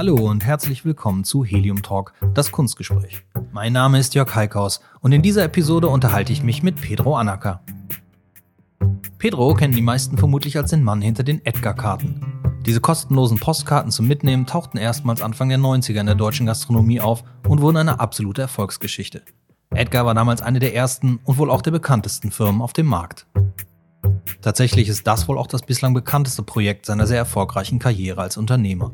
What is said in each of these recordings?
Hallo und herzlich willkommen zu Helium Talk, das Kunstgespräch. Mein Name ist Jörg Heikhaus und in dieser Episode unterhalte ich mich mit Pedro Anaka. Pedro kennen die meisten vermutlich als den Mann hinter den Edgar-Karten. Diese kostenlosen Postkarten zum Mitnehmen tauchten erstmals Anfang der 90er in der deutschen Gastronomie auf und wurden eine absolute Erfolgsgeschichte. Edgar war damals eine der ersten und wohl auch der bekanntesten Firmen auf dem Markt. Tatsächlich ist das wohl auch das bislang bekannteste Projekt seiner sehr erfolgreichen Karriere als Unternehmer.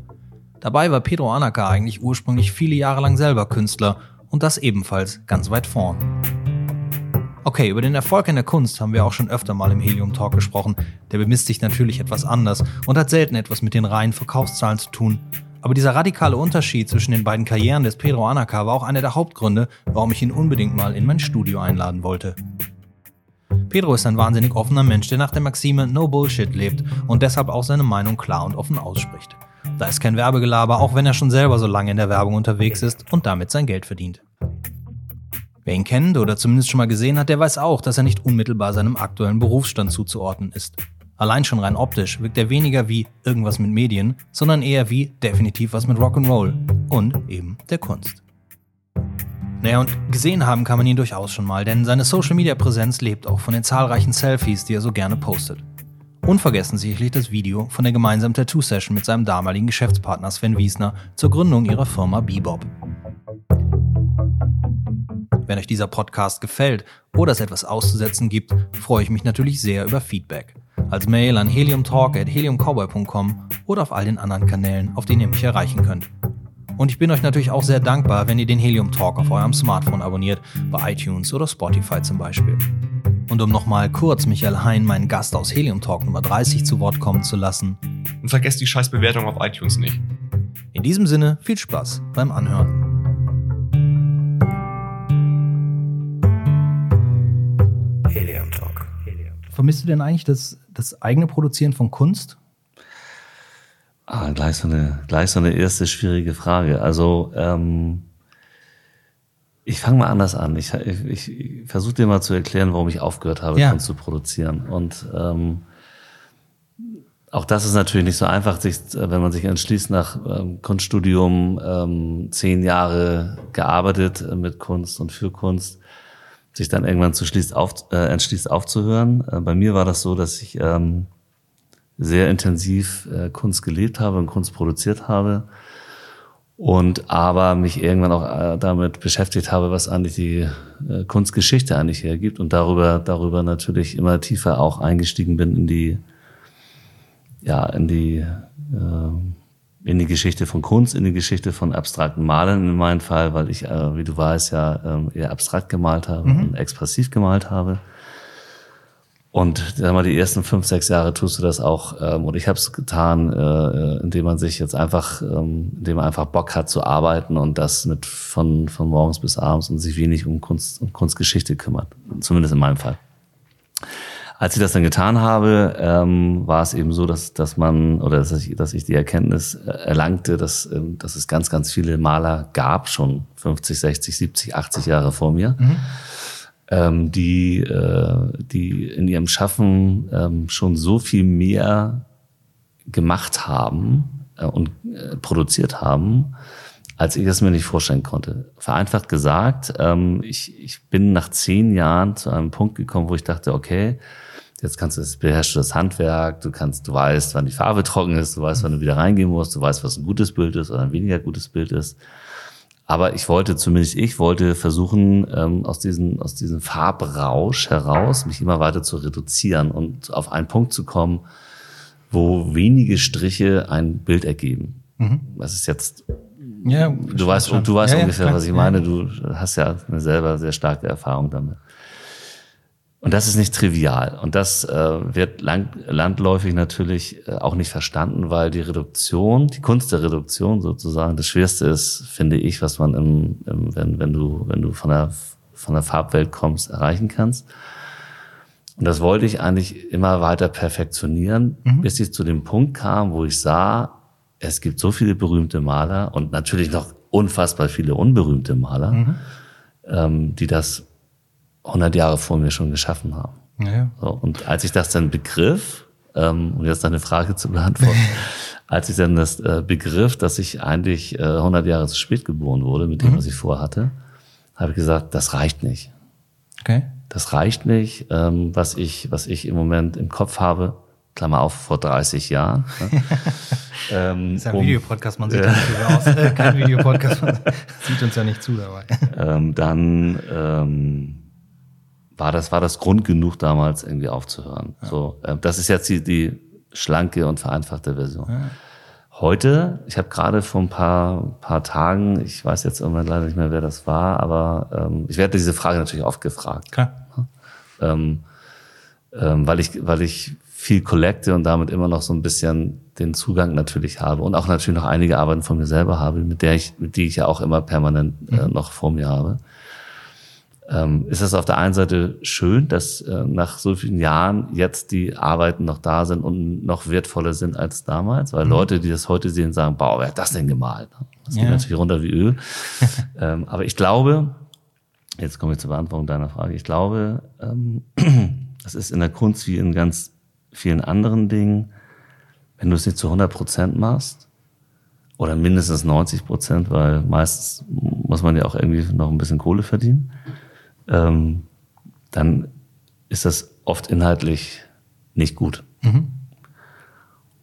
Dabei war Pedro Anaka eigentlich ursprünglich viele Jahre lang selber Künstler und das ebenfalls ganz weit vorn. Okay, über den Erfolg in der Kunst haben wir auch schon öfter mal im Helium Talk gesprochen. Der bemisst sich natürlich etwas anders und hat selten etwas mit den reinen Verkaufszahlen zu tun. Aber dieser radikale Unterschied zwischen den beiden Karrieren des Pedro Anaka war auch einer der Hauptgründe, warum ich ihn unbedingt mal in mein Studio einladen wollte. Pedro ist ein wahnsinnig offener Mensch, der nach der Maxime No Bullshit lebt und deshalb auch seine Meinung klar und offen ausspricht. Da ist kein Werbegelaber, auch wenn er schon selber so lange in der Werbung unterwegs ist und damit sein Geld verdient. Wer ihn kennt oder zumindest schon mal gesehen hat, der weiß auch, dass er nicht unmittelbar seinem aktuellen Berufsstand zuzuordnen ist. Allein schon rein optisch wirkt er weniger wie irgendwas mit Medien, sondern eher wie definitiv was mit Rock'n'Roll und eben der Kunst. Naja, und gesehen haben kann man ihn durchaus schon mal, denn seine Social-Media-Präsenz lebt auch von den zahlreichen Selfies, die er so gerne postet. Unvergessen sicherlich das Video von der gemeinsamen Tattoo-Session mit seinem damaligen Geschäftspartner Sven Wiesner zur Gründung ihrer Firma Bebop. Wenn euch dieser Podcast gefällt oder es etwas auszusetzen gibt, freue ich mich natürlich sehr über Feedback. Als Mail an heliumtalk.heliumcowboy.com oder auf all den anderen Kanälen, auf denen ihr mich erreichen könnt. Und ich bin euch natürlich auch sehr dankbar, wenn ihr den Helium Talk auf eurem Smartphone abonniert, bei iTunes oder Spotify zum Beispiel. Und um nochmal kurz Michael Hein, meinen Gast aus Helium Talk Nummer 30, zu Wort kommen zu lassen. Und vergesst die scheiß Bewertung auf iTunes nicht. In diesem Sinne, viel Spaß beim Anhören. Helium Talk. Vermisst du denn eigentlich das, das eigene Produzieren von Kunst? Ah, gleich so eine, gleich so eine erste schwierige Frage. Also, ähm, ich fange mal anders an. Ich, ich, ich versuche dir mal zu erklären, warum ich aufgehört habe, ja. Kunst zu produzieren. Und ähm, auch das ist natürlich nicht so einfach, sich, wenn man sich entschließt, nach ähm, Kunststudium ähm, zehn Jahre gearbeitet äh, mit Kunst und für Kunst, sich dann irgendwann zu schließt auf, äh, entschließt aufzuhören. Äh, bei mir war das so, dass ich ähm, sehr intensiv äh, Kunst gelebt habe und Kunst produziert habe und aber mich irgendwann auch äh, damit beschäftigt habe, was eigentlich die äh, Kunstgeschichte eigentlich hergibt und darüber darüber natürlich immer tiefer auch eingestiegen bin in die ja in die äh, in die Geschichte von Kunst, in die Geschichte von abstrakten Malern in meinem Fall, weil ich, wie du weißt, ja äh, eher abstrakt gemalt habe mhm. und expressiv gemalt habe. Und sag mal, die ersten fünf, sechs Jahre tust du das auch. Ähm, und ich habe es getan, äh, indem man sich jetzt einfach, ähm, indem man einfach Bock hat zu arbeiten und das mit von, von morgens bis abends und sich wenig um Kunst und Kunstgeschichte kümmert. Zumindest in meinem Fall. Als ich das dann getan habe, ähm, war es eben so, dass, dass man, oder dass ich, dass ich die Erkenntnis äh, erlangte, dass, ähm, dass es ganz, ganz viele Maler gab, schon 50, 60, 70, 80 Jahre vor mir. Mhm ähm, die, äh, die in ihrem Schaffen ähm, schon so viel mehr gemacht haben äh, und äh, produziert haben, als ich es mir nicht vorstellen konnte. Vereinfacht gesagt, ähm, ich, ich bin nach zehn Jahren zu einem Punkt gekommen, wo ich dachte, okay, jetzt kannst du das, beherrschst du das Handwerk, du kannst, du weißt, wann die Farbe trocken ist, du weißt, wann du wieder reingehen musst, du weißt, was ein gutes Bild ist oder ein weniger gutes Bild ist. Aber ich wollte, zumindest ich wollte versuchen, ähm, aus, diesem, aus diesem Farbrausch heraus mich immer weiter zu reduzieren und auf einen Punkt zu kommen, wo wenige Striche ein Bild ergeben. Mhm. Das ist jetzt ja, du weißt, du weißt ja, ungefähr, ja, was ich meine. Du hast ja eine selber sehr starke Erfahrung damit. Und das ist nicht trivial. Und das äh, wird lang, landläufig natürlich äh, auch nicht verstanden, weil die Reduktion, die Kunst der Reduktion sozusagen, das Schwerste ist, finde ich, was man im, im, wenn, wenn du, wenn du von der, von der Farbwelt kommst, erreichen kannst. Und das wollte ich eigentlich immer weiter perfektionieren, mhm. bis ich zu dem Punkt kam, wo ich sah, es gibt so viele berühmte Maler und natürlich noch unfassbar viele unberühmte Maler, mhm. ähm, die das 100 Jahre vor mir schon geschaffen haben. Ja. So, und als ich das dann begriff, ähm, um jetzt deine Frage zu beantworten, als ich dann das äh, begriff, dass ich eigentlich äh, 100 Jahre zu spät geboren wurde mit dem, Mhm. was ich vorhatte, habe ich gesagt, das reicht nicht. Okay. Das reicht nicht, ähm, was ich, was ich im Moment im Kopf habe. Klammer auf, vor 30 Jahren. ne? ähm, Das ist ja ein um- Videopodcast, man sieht ja nicht aus. Äh, kein Videopodcast, man sieht uns ja nicht zu dabei. ähm, dann ähm, war das war das Grund genug damals irgendwie aufzuhören. So, äh, das ist jetzt die, die schlanke und vereinfachte Version. Heute, ich habe gerade vor ein paar paar Tagen, ich weiß jetzt irgendwann leider nicht mehr, wer das war, aber ähm, ich werde diese Frage natürlich oft gefragt, Klar. ähm, ähm, weil ich weil ich viel collecte und damit immer noch so ein bisschen den Zugang natürlich habe und auch natürlich noch einige Arbeiten von mir selber habe, mit der ich, mit die ich ja auch immer permanent äh, noch vor mir habe. Ähm, ist es auf der einen Seite schön, dass äh, nach so vielen Jahren jetzt die Arbeiten noch da sind und noch wertvoller sind als damals, weil Leute, die das heute sehen, sagen, boah, wer hat das denn gemalt? Das geht Ja. natürlich runter wie Öl. ähm, aber ich glaube, jetzt komme ich zur Beantwortung deiner Frage, ich glaube, ähm, es ist in der Kunst wie in ganz vielen anderen Dingen, wenn du es nicht zu 100 Prozent machst, oder mindestens 90 Prozent, weil meistens muss man ja auch irgendwie noch ein bisschen Kohle verdienen, ähm, dann ist das oft inhaltlich nicht gut.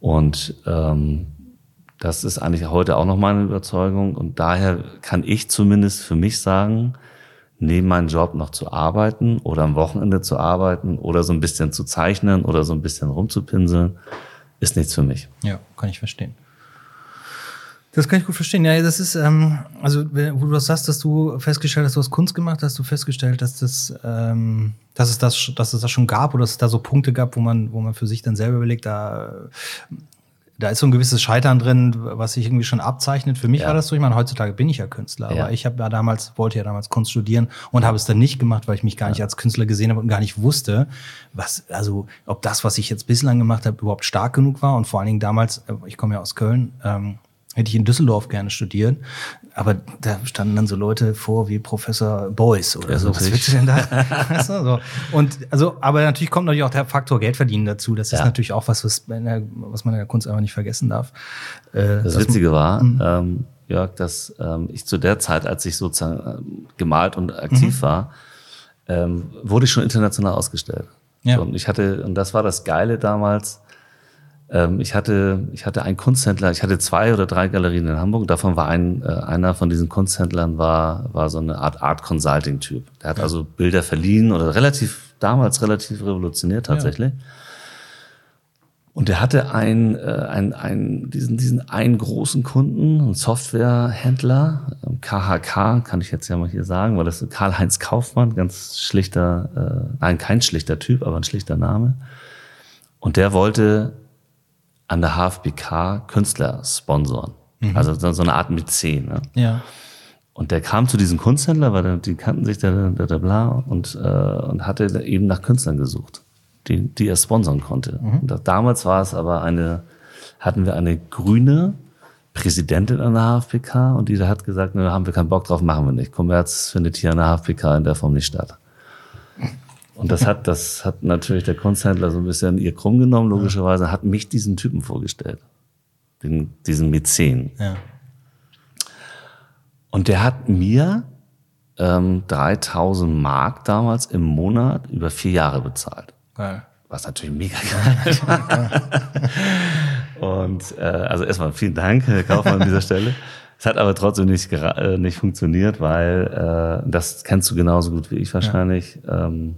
Und ähm, das ist eigentlich heute auch noch meine Überzeugung. Und daher kann ich zumindest für mich sagen, neben meinem Job noch zu arbeiten oder am Wochenende zu arbeiten oder so ein bisschen zu zeichnen oder so ein bisschen rumzupinseln, ist nichts für mich. Ja, kann ich verstehen. Das kann ich gut verstehen. Ja, das ist, ähm, also wenn- wo du das sagst, dass du festgestellt hast, du hast Kunst gemacht, hast du festgestellt, dass das, ähm, dass es das, dass es das schon gab oder dass es da so Punkte gab, wo man, wo man für sich dann selber überlegt, da, da ist so ein gewisses Scheitern drin, was sich irgendwie schon abzeichnet. Für mich Ja. war das so. Ich meine, heutzutage bin ich ja Künstler, Ja. aber ich habe ja damals, wollte ja damals Kunst studieren und habe es dann nicht gemacht, weil ich mich gar nicht als Künstler gesehen habe und gar nicht wusste, was, also ob das, was ich jetzt bislang gemacht habe, überhaupt stark genug war. Und vor allen Dingen damals, äh, ich komme ja aus Köln, ähm, hätte ich in Düsseldorf gerne studiert. Aber da standen dann so Leute vor wie Professor Beuys oder Ja, so. Was willst du denn da? weißt du, so. Und also, aber natürlich kommt natürlich auch der Faktor Geld verdienen dazu. Das ist Ja. natürlich auch was, was, in der, was man in der Kunst einfach nicht vergessen darf. Äh, Das Witzige war, ähm, Jörg, dass ähm, ich zu der Zeit, als ich sozusagen ähm, gemalt und aktiv war, ähm, wurde ich schon international ausgestellt. Ja. Und ich hatte, und das war das Geile damals, ich hatte, ich hatte einen Kunsthändler, ich hatte zwei oder drei Galerien in Hamburg, davon war ein, äh, einer von diesen Kunsthändlern war, war so eine Art Art Consulting Typ. Der hat also Bilder verliehen oder relativ, damals relativ revolutioniert tatsächlich. Und der hatte einen, äh, einen, einen, diesen, diesen einen großen Kunden, einen Softwarehändler, ähm, KHK, kann ich jetzt ja mal hier sagen, weil das ist Karl-Heinz Kaufmann, ganz schlichter, äh, nein, kein schlichter Typ, aber ein schlichter Name. Und der wollte an der HFBK Künstler sponsoren. Also so eine Art Mäzen. Ne? ja. Und der kam zu diesem Kunsthändler, weil der, die kannten sich, der, der, der bla, und, äh, und hatte eben nach Künstlern gesucht, die, die er sponsern konnte. Und da, damals war es aber eine, hatten wir eine grüne Präsidentin an der HFPK und die da hat gesagt, ne, haben wir keinen Bock drauf, machen wir nicht. Kommerz findet hier an der HFPK in der Form nicht statt. Und das hat, das hat natürlich der Kunsthändler so ein bisschen ihr krumm genommen, logischerweise, hat mich diesen Typen vorgestellt. Den, diesen Mäzen. Ja. Und der hat mir ähm, 3000 Mark damals im Monat über vier Jahre bezahlt. Geil. Was natürlich mega geil war. Und äh, also erstmal vielen Dank, Herr Kaufmann, an dieser Stelle. Es hat aber trotzdem nicht, äh, nicht funktioniert, weil äh, das kennst du genauso gut wie ich wahrscheinlich. Ähm,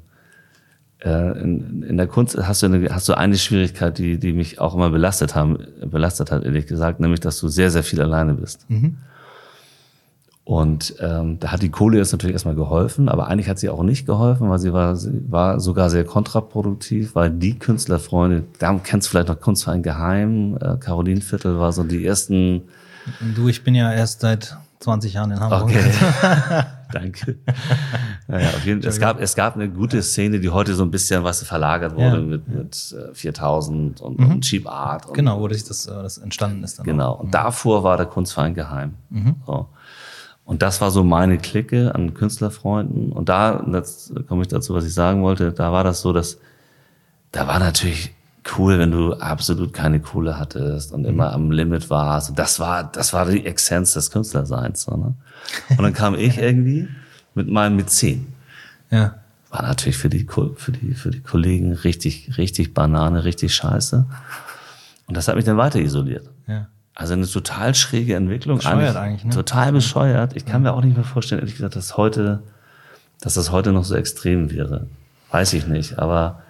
äh, in, in der Kunst hast du, eine, hast du eine Schwierigkeit, die, die mich auch immer belastet haben, belastet hat, ehrlich gesagt, nämlich, dass du sehr, sehr viel alleine bist. Und ähm, da hat die Kohle jetzt natürlich erstmal geholfen, aber eigentlich hat sie auch nicht geholfen, weil sie war, sie war sogar sehr kontraproduktiv, weil die Künstlerfreunde, da kennst du vielleicht noch Kunstverein Geheim, äh, Carolinviertel war so die ersten, du, ich bin ja erst seit 20 Jahren in Hamburg. okay, danke. Naja, auf jeden Fall, es gab, es gab eine gute Szene, die heute so ein bisschen was verlagert wurde Ja. mit, mit äh, 4000 und, und Cheap Art. Und, Genau, wo das, das, äh, entstanden ist. Dann Genau. Und davor war der Kunstverein geheim. So. Und das war so meine Clique an Künstlerfreunden. Und da, und jetzt komme ich dazu, was ich sagen wollte, da war das so, dass da war natürlich cool, wenn du absolut keine Kohle hattest und immer am Limit warst. Und das war, das war die Essenz des Künstlerseins. So, ne? Und dann kam ich irgendwie mit meinem mit zehn. Ja. War natürlich für die, für die, für die Kollegen richtig, richtig Banane, richtig scheiße. Und das hat mich dann weiter isoliert. Ja. Also eine total schräge Entwicklung. Bescheuert eigentlich, ne? Total bescheuert. Ich kann mir auch nicht mehr vorstellen, ehrlich gesagt, dass heute, dass das heute noch so extrem wäre. Weiß ich nicht, aber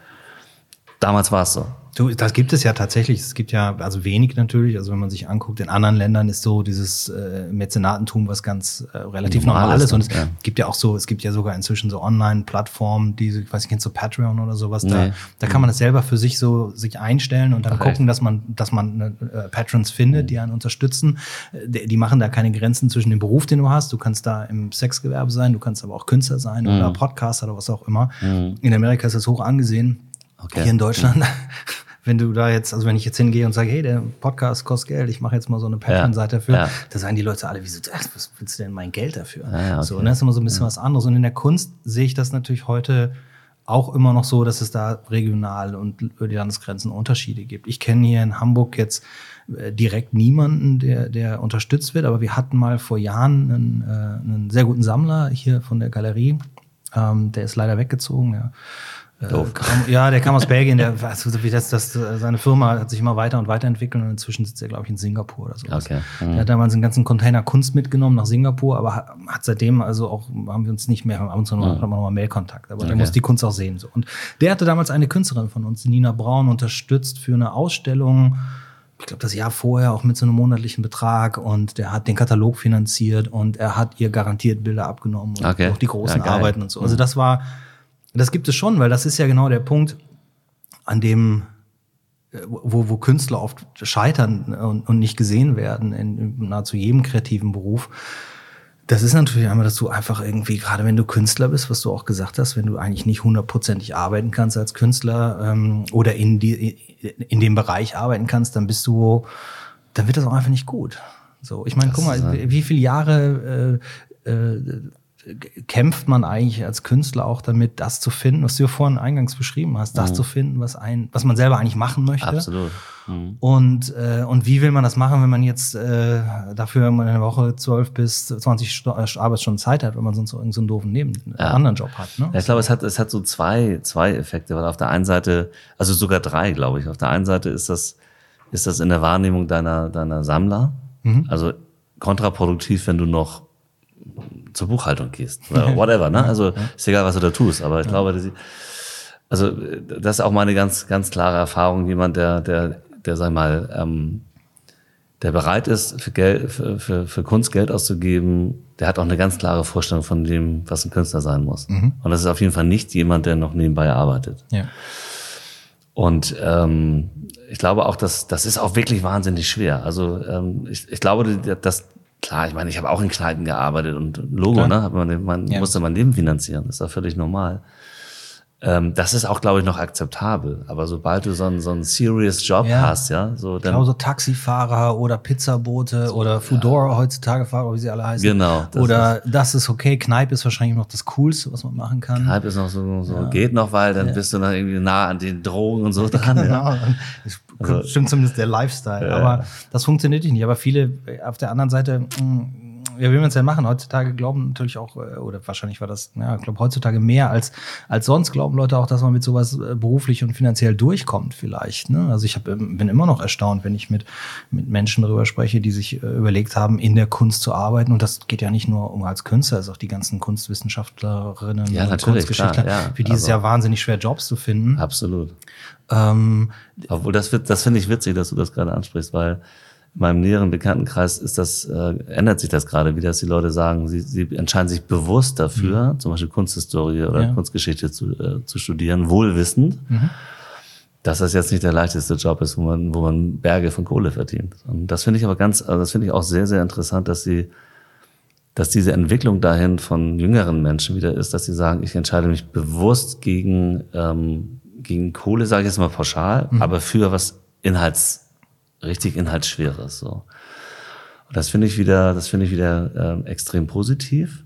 damals war es so. Du, das gibt es ja tatsächlich. Es gibt ja, also wenig natürlich. Also wenn man sich anguckt, in anderen Ländern ist so dieses äh, Mäzenatentum was ganz äh, relativ Normal normales. ist, Und es ja. gibt ja auch so, es gibt ja sogar inzwischen so Online-Plattformen, die, ich weiß nicht, kennst du Patreon oder sowas? Da, Nee. da kann man das selber für sich so sich einstellen und dann Ach, gucken, echt? dass man, dass man äh, Patrons findet, die einen unterstützen. Äh, Die, die machen da keine Grenzen zwischen dem Beruf, den du hast. Du kannst da im Sexgewerbe sein, du kannst aber auch Künstler sein Mhm. oder Podcaster oder was auch immer. In Amerika ist das hoch angesehen. Okay. Hier in Deutschland, wenn du da jetzt, also wenn ich jetzt hingehe und sage, hey, der Podcast kostet Geld, ich mache jetzt mal so eine Patreon-Seite dafür, ja. da sagen die Leute alle, wieso, was willst du denn mein Geld dafür? Okay. So, und das ist immer so ein bisschen was anderes. Und in der Kunst sehe ich das natürlich heute auch immer noch so, dass es da regional und über die Landesgrenzen Unterschiede gibt. Ich kenne hier in Hamburg jetzt äh, direkt niemanden, der, der unterstützt wird, aber wir hatten mal vor Jahren einen, äh, einen sehr guten Sammler hier von der Galerie. Ähm, der ist leider weggezogen, ja. Äh, Doof. ja, der kam aus Belgien, der, also wie das, das, seine Firma hat sich immer weiter und weiterentwickelt und inzwischen sitzt er, glaube ich, in Singapur oder so. Okay. Mhm. Der hat damals einen ganzen Container Kunst mitgenommen nach Singapur, aber hat, hat seitdem also auch, haben wir uns nicht mehr, haben uns noch, haben wir noch mal Mailkontakt, aber der Okay. muss die Kunst auch sehen. So. Und der hatte damals eine Künstlerin von uns, Nina Braun, unterstützt für eine Ausstellung, ich glaube, das Jahr vorher auch mit so einem monatlichen Betrag und der hat den Katalog finanziert und er hat ihr garantiert Bilder abgenommen und Okay. auch die großen Ja. Arbeiten und so. Also das war, das gibt es schon, weil das ist ja genau der Punkt, an dem äh, wo, wo Künstler oft scheitern und, und nicht gesehen werden in, in nahezu jedem kreativen Beruf. Das ist natürlich einmal, dass du einfach irgendwie, gerade wenn du Künstler bist, was du auch gesagt hast, wenn du eigentlich nicht hundertprozentig arbeiten kannst als Künstler ähm, oder in, die, in dem Bereich arbeiten kannst, dann bist du, dann wird das auch einfach nicht gut. So, ich meine, guck mal, wie viele Jahre äh, äh, kämpft man eigentlich als Künstler auch damit, das zu finden, was du ja vorhin eingangs beschrieben hast, das zu finden, was ein, was man selber eigentlich machen möchte. Absolut. Mhm. Und, äh, und wie will man das machen, wenn man jetzt äh, dafür in einer Woche 12 bis 20 Sto äh, Arbeitsstunden Zeit hat, wenn man sonst so irgendeinen so einen doofen Neben Ja. anderen Job hat? Ne? Ja, ich glaube, es hat, es hat so zwei, zwei Effekte, weil auf der einen Seite, also sogar drei, glaube ich. Auf der einen Seite ist das, ist das in der Wahrnehmung deiner, deiner Sammler, also kontraproduktiv, wenn du noch zur Buchhaltung gehst whatever, ne? Also ist egal, was du da tust, aber ich glaube, dass, also das ist auch meine ganz, ganz klare Erfahrung, jemand, der, der, der, sag mal, ähm, der bereit ist, für, Geld, für, für, für Kunst Geld auszugeben, der hat auch eine ganz klare Vorstellung von dem, was ein Künstler sein muss. Und das ist auf jeden Fall nicht jemand, der noch nebenbei arbeitet. Ja. Und ähm, ich glaube auch, dass das ist auch wirklich wahnsinnig schwer. Also ähm, ich, ich glaube, dass klar, ich meine, ich habe auch in Kneipen gearbeitet und Logo, Klar. ne, man, man Ja. musste mein Leben finanzieren, das ist ja völlig normal. Ähm, das ist auch, glaube ich, noch akzeptabel. Aber sobald du so einen, so einen serious Job Ja. hast, ja, so dann so Taxifahrer oder Pizzabote oder Foodora heutzutage Fahrer, wie sie alle heißen. Genau, das Oder das ist okay. Kneipe ist wahrscheinlich noch das Coolste, was man machen kann. halb ist noch so, so geht noch, weil dann bist du dann irgendwie nah an den Drogen und so dran. Ja. Genau. Das stimmt zumindest der Lifestyle. Aber das funktioniert nicht. Aber viele auf der anderen Seite, mh, ja, wie man es denn machen? Heutzutage glauben natürlich auch, äh, oder wahrscheinlich war das, ja, ich glaube heutzutage mehr als, als sonst glauben Leute auch, dass man mit sowas äh, beruflich und finanziell durchkommt vielleicht. Ne? Also ich hab, ähm, bin immer noch erstaunt, wenn ich mit, mit Menschen darüber spreche, die sich äh, überlegt haben, in der Kunst zu arbeiten. Und das geht ja nicht nur um als Künstler, es ist auch die ganzen Kunstwissenschaftlerinnen Ja, und Kunstgeschichtler, klar, ja. für die ist es Also- ja wahnsinnig schwer, Jobs zu finden. Absolut. Ähm, Obwohl, das wird, das finde ich witzig, dass du das gerade ansprichst, weil meinem näheren Bekanntenkreis ist das, äh, ändert sich das gerade wieder, dass die Leute sagen, sie, sie entscheiden sich bewusst dafür, zum Beispiel Kunsthistorie oder Ja. Kunstgeschichte zu, äh, zu studieren, wohlwissend, dass das jetzt nicht der leichteste Job ist, wo man, wo man Berge von Kohle verdient. Und das finde ich aber ganz, also das finde ich auch sehr, sehr interessant, dass sie, dass diese Entwicklung dahin von jüngeren Menschen wieder ist, dass sie sagen, ich entscheide mich bewusst gegen, ähm, gegen Kohle, sage ich jetzt mal pauschal, aber für was Inhalts, richtig Inhaltsschweres. So. Und das finde ich wieder, das finde ich wieder ähm, extrem positiv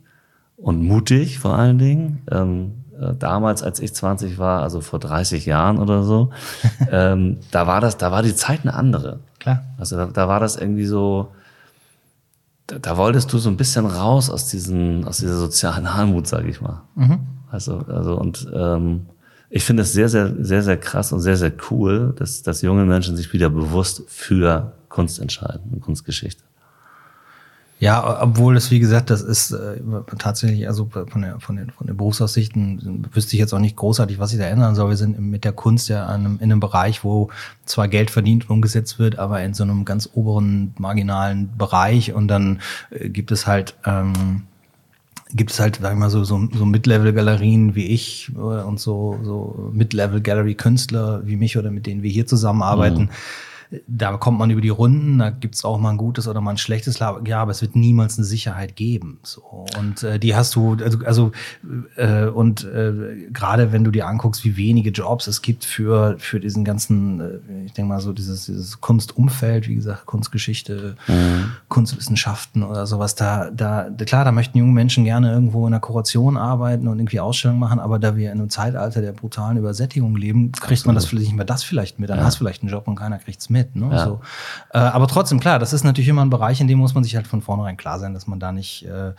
und mutig vor allen Dingen. Ähm, äh, damals, als ich 20 war, also vor 30 Jahren oder so, ähm, da war das, da war die Zeit eine andere. Klar. Also da, da war das irgendwie so, da, da wolltest du so ein bisschen raus aus diesen, aus dieser sozialen Armut, sage ich mal. Also, also und ähm, ich finde es sehr, sehr, sehr, sehr krass und sehr, sehr cool, dass, dass junge Menschen sich wieder bewusst für Kunst entscheiden und Kunstgeschichte. Ja, obwohl es, wie gesagt, das ist äh, tatsächlich, also von der, von den, von den Berufsaussichten wüsste ich jetzt auch nicht großartig, was sich da ändern soll. Wir sind mit der Kunst ja in einem, in einem Bereich, wo zwar Geld verdient und umgesetzt wird, aber in so einem ganz oberen, marginalen Bereich. Und dann äh, gibt es halt, ähm, gibt es halt, sag ich mal, so, so, so Mid-Level-Galerien wie ich äh, und so, so Mid-Level-Gallery-Künstler wie mich oder mit denen wir hier zusammenarbeiten. Da kommt man über die Runden, da gibt's auch mal ein gutes oder mal ein schlechtes Lager, ja, aber es wird niemals eine Sicherheit geben. So. Und äh, die hast du, also, also äh, und äh, gerade wenn du dir anguckst, wie wenige Jobs es gibt für, für diesen ganzen, äh, ich denke mal so, dieses, dieses Kunstumfeld, wie gesagt, Kunstgeschichte, Kunstwissenschaften oder sowas, da, da, klar, da möchten junge Menschen gerne irgendwo in der Kuration arbeiten und irgendwie Ausstellungen machen, aber da wir in einem Zeitalter der brutalen Übersättigung leben, kriegt man das vielleicht nicht mehr das vielleicht mit. Dann hast du vielleicht einen Job und keiner kriegt's mit. Ne? Ja. So. Äh, aber trotzdem, klar, das ist natürlich immer ein Bereich, in dem muss man sich halt von vornherein klar sein, dass man da nicht, äh,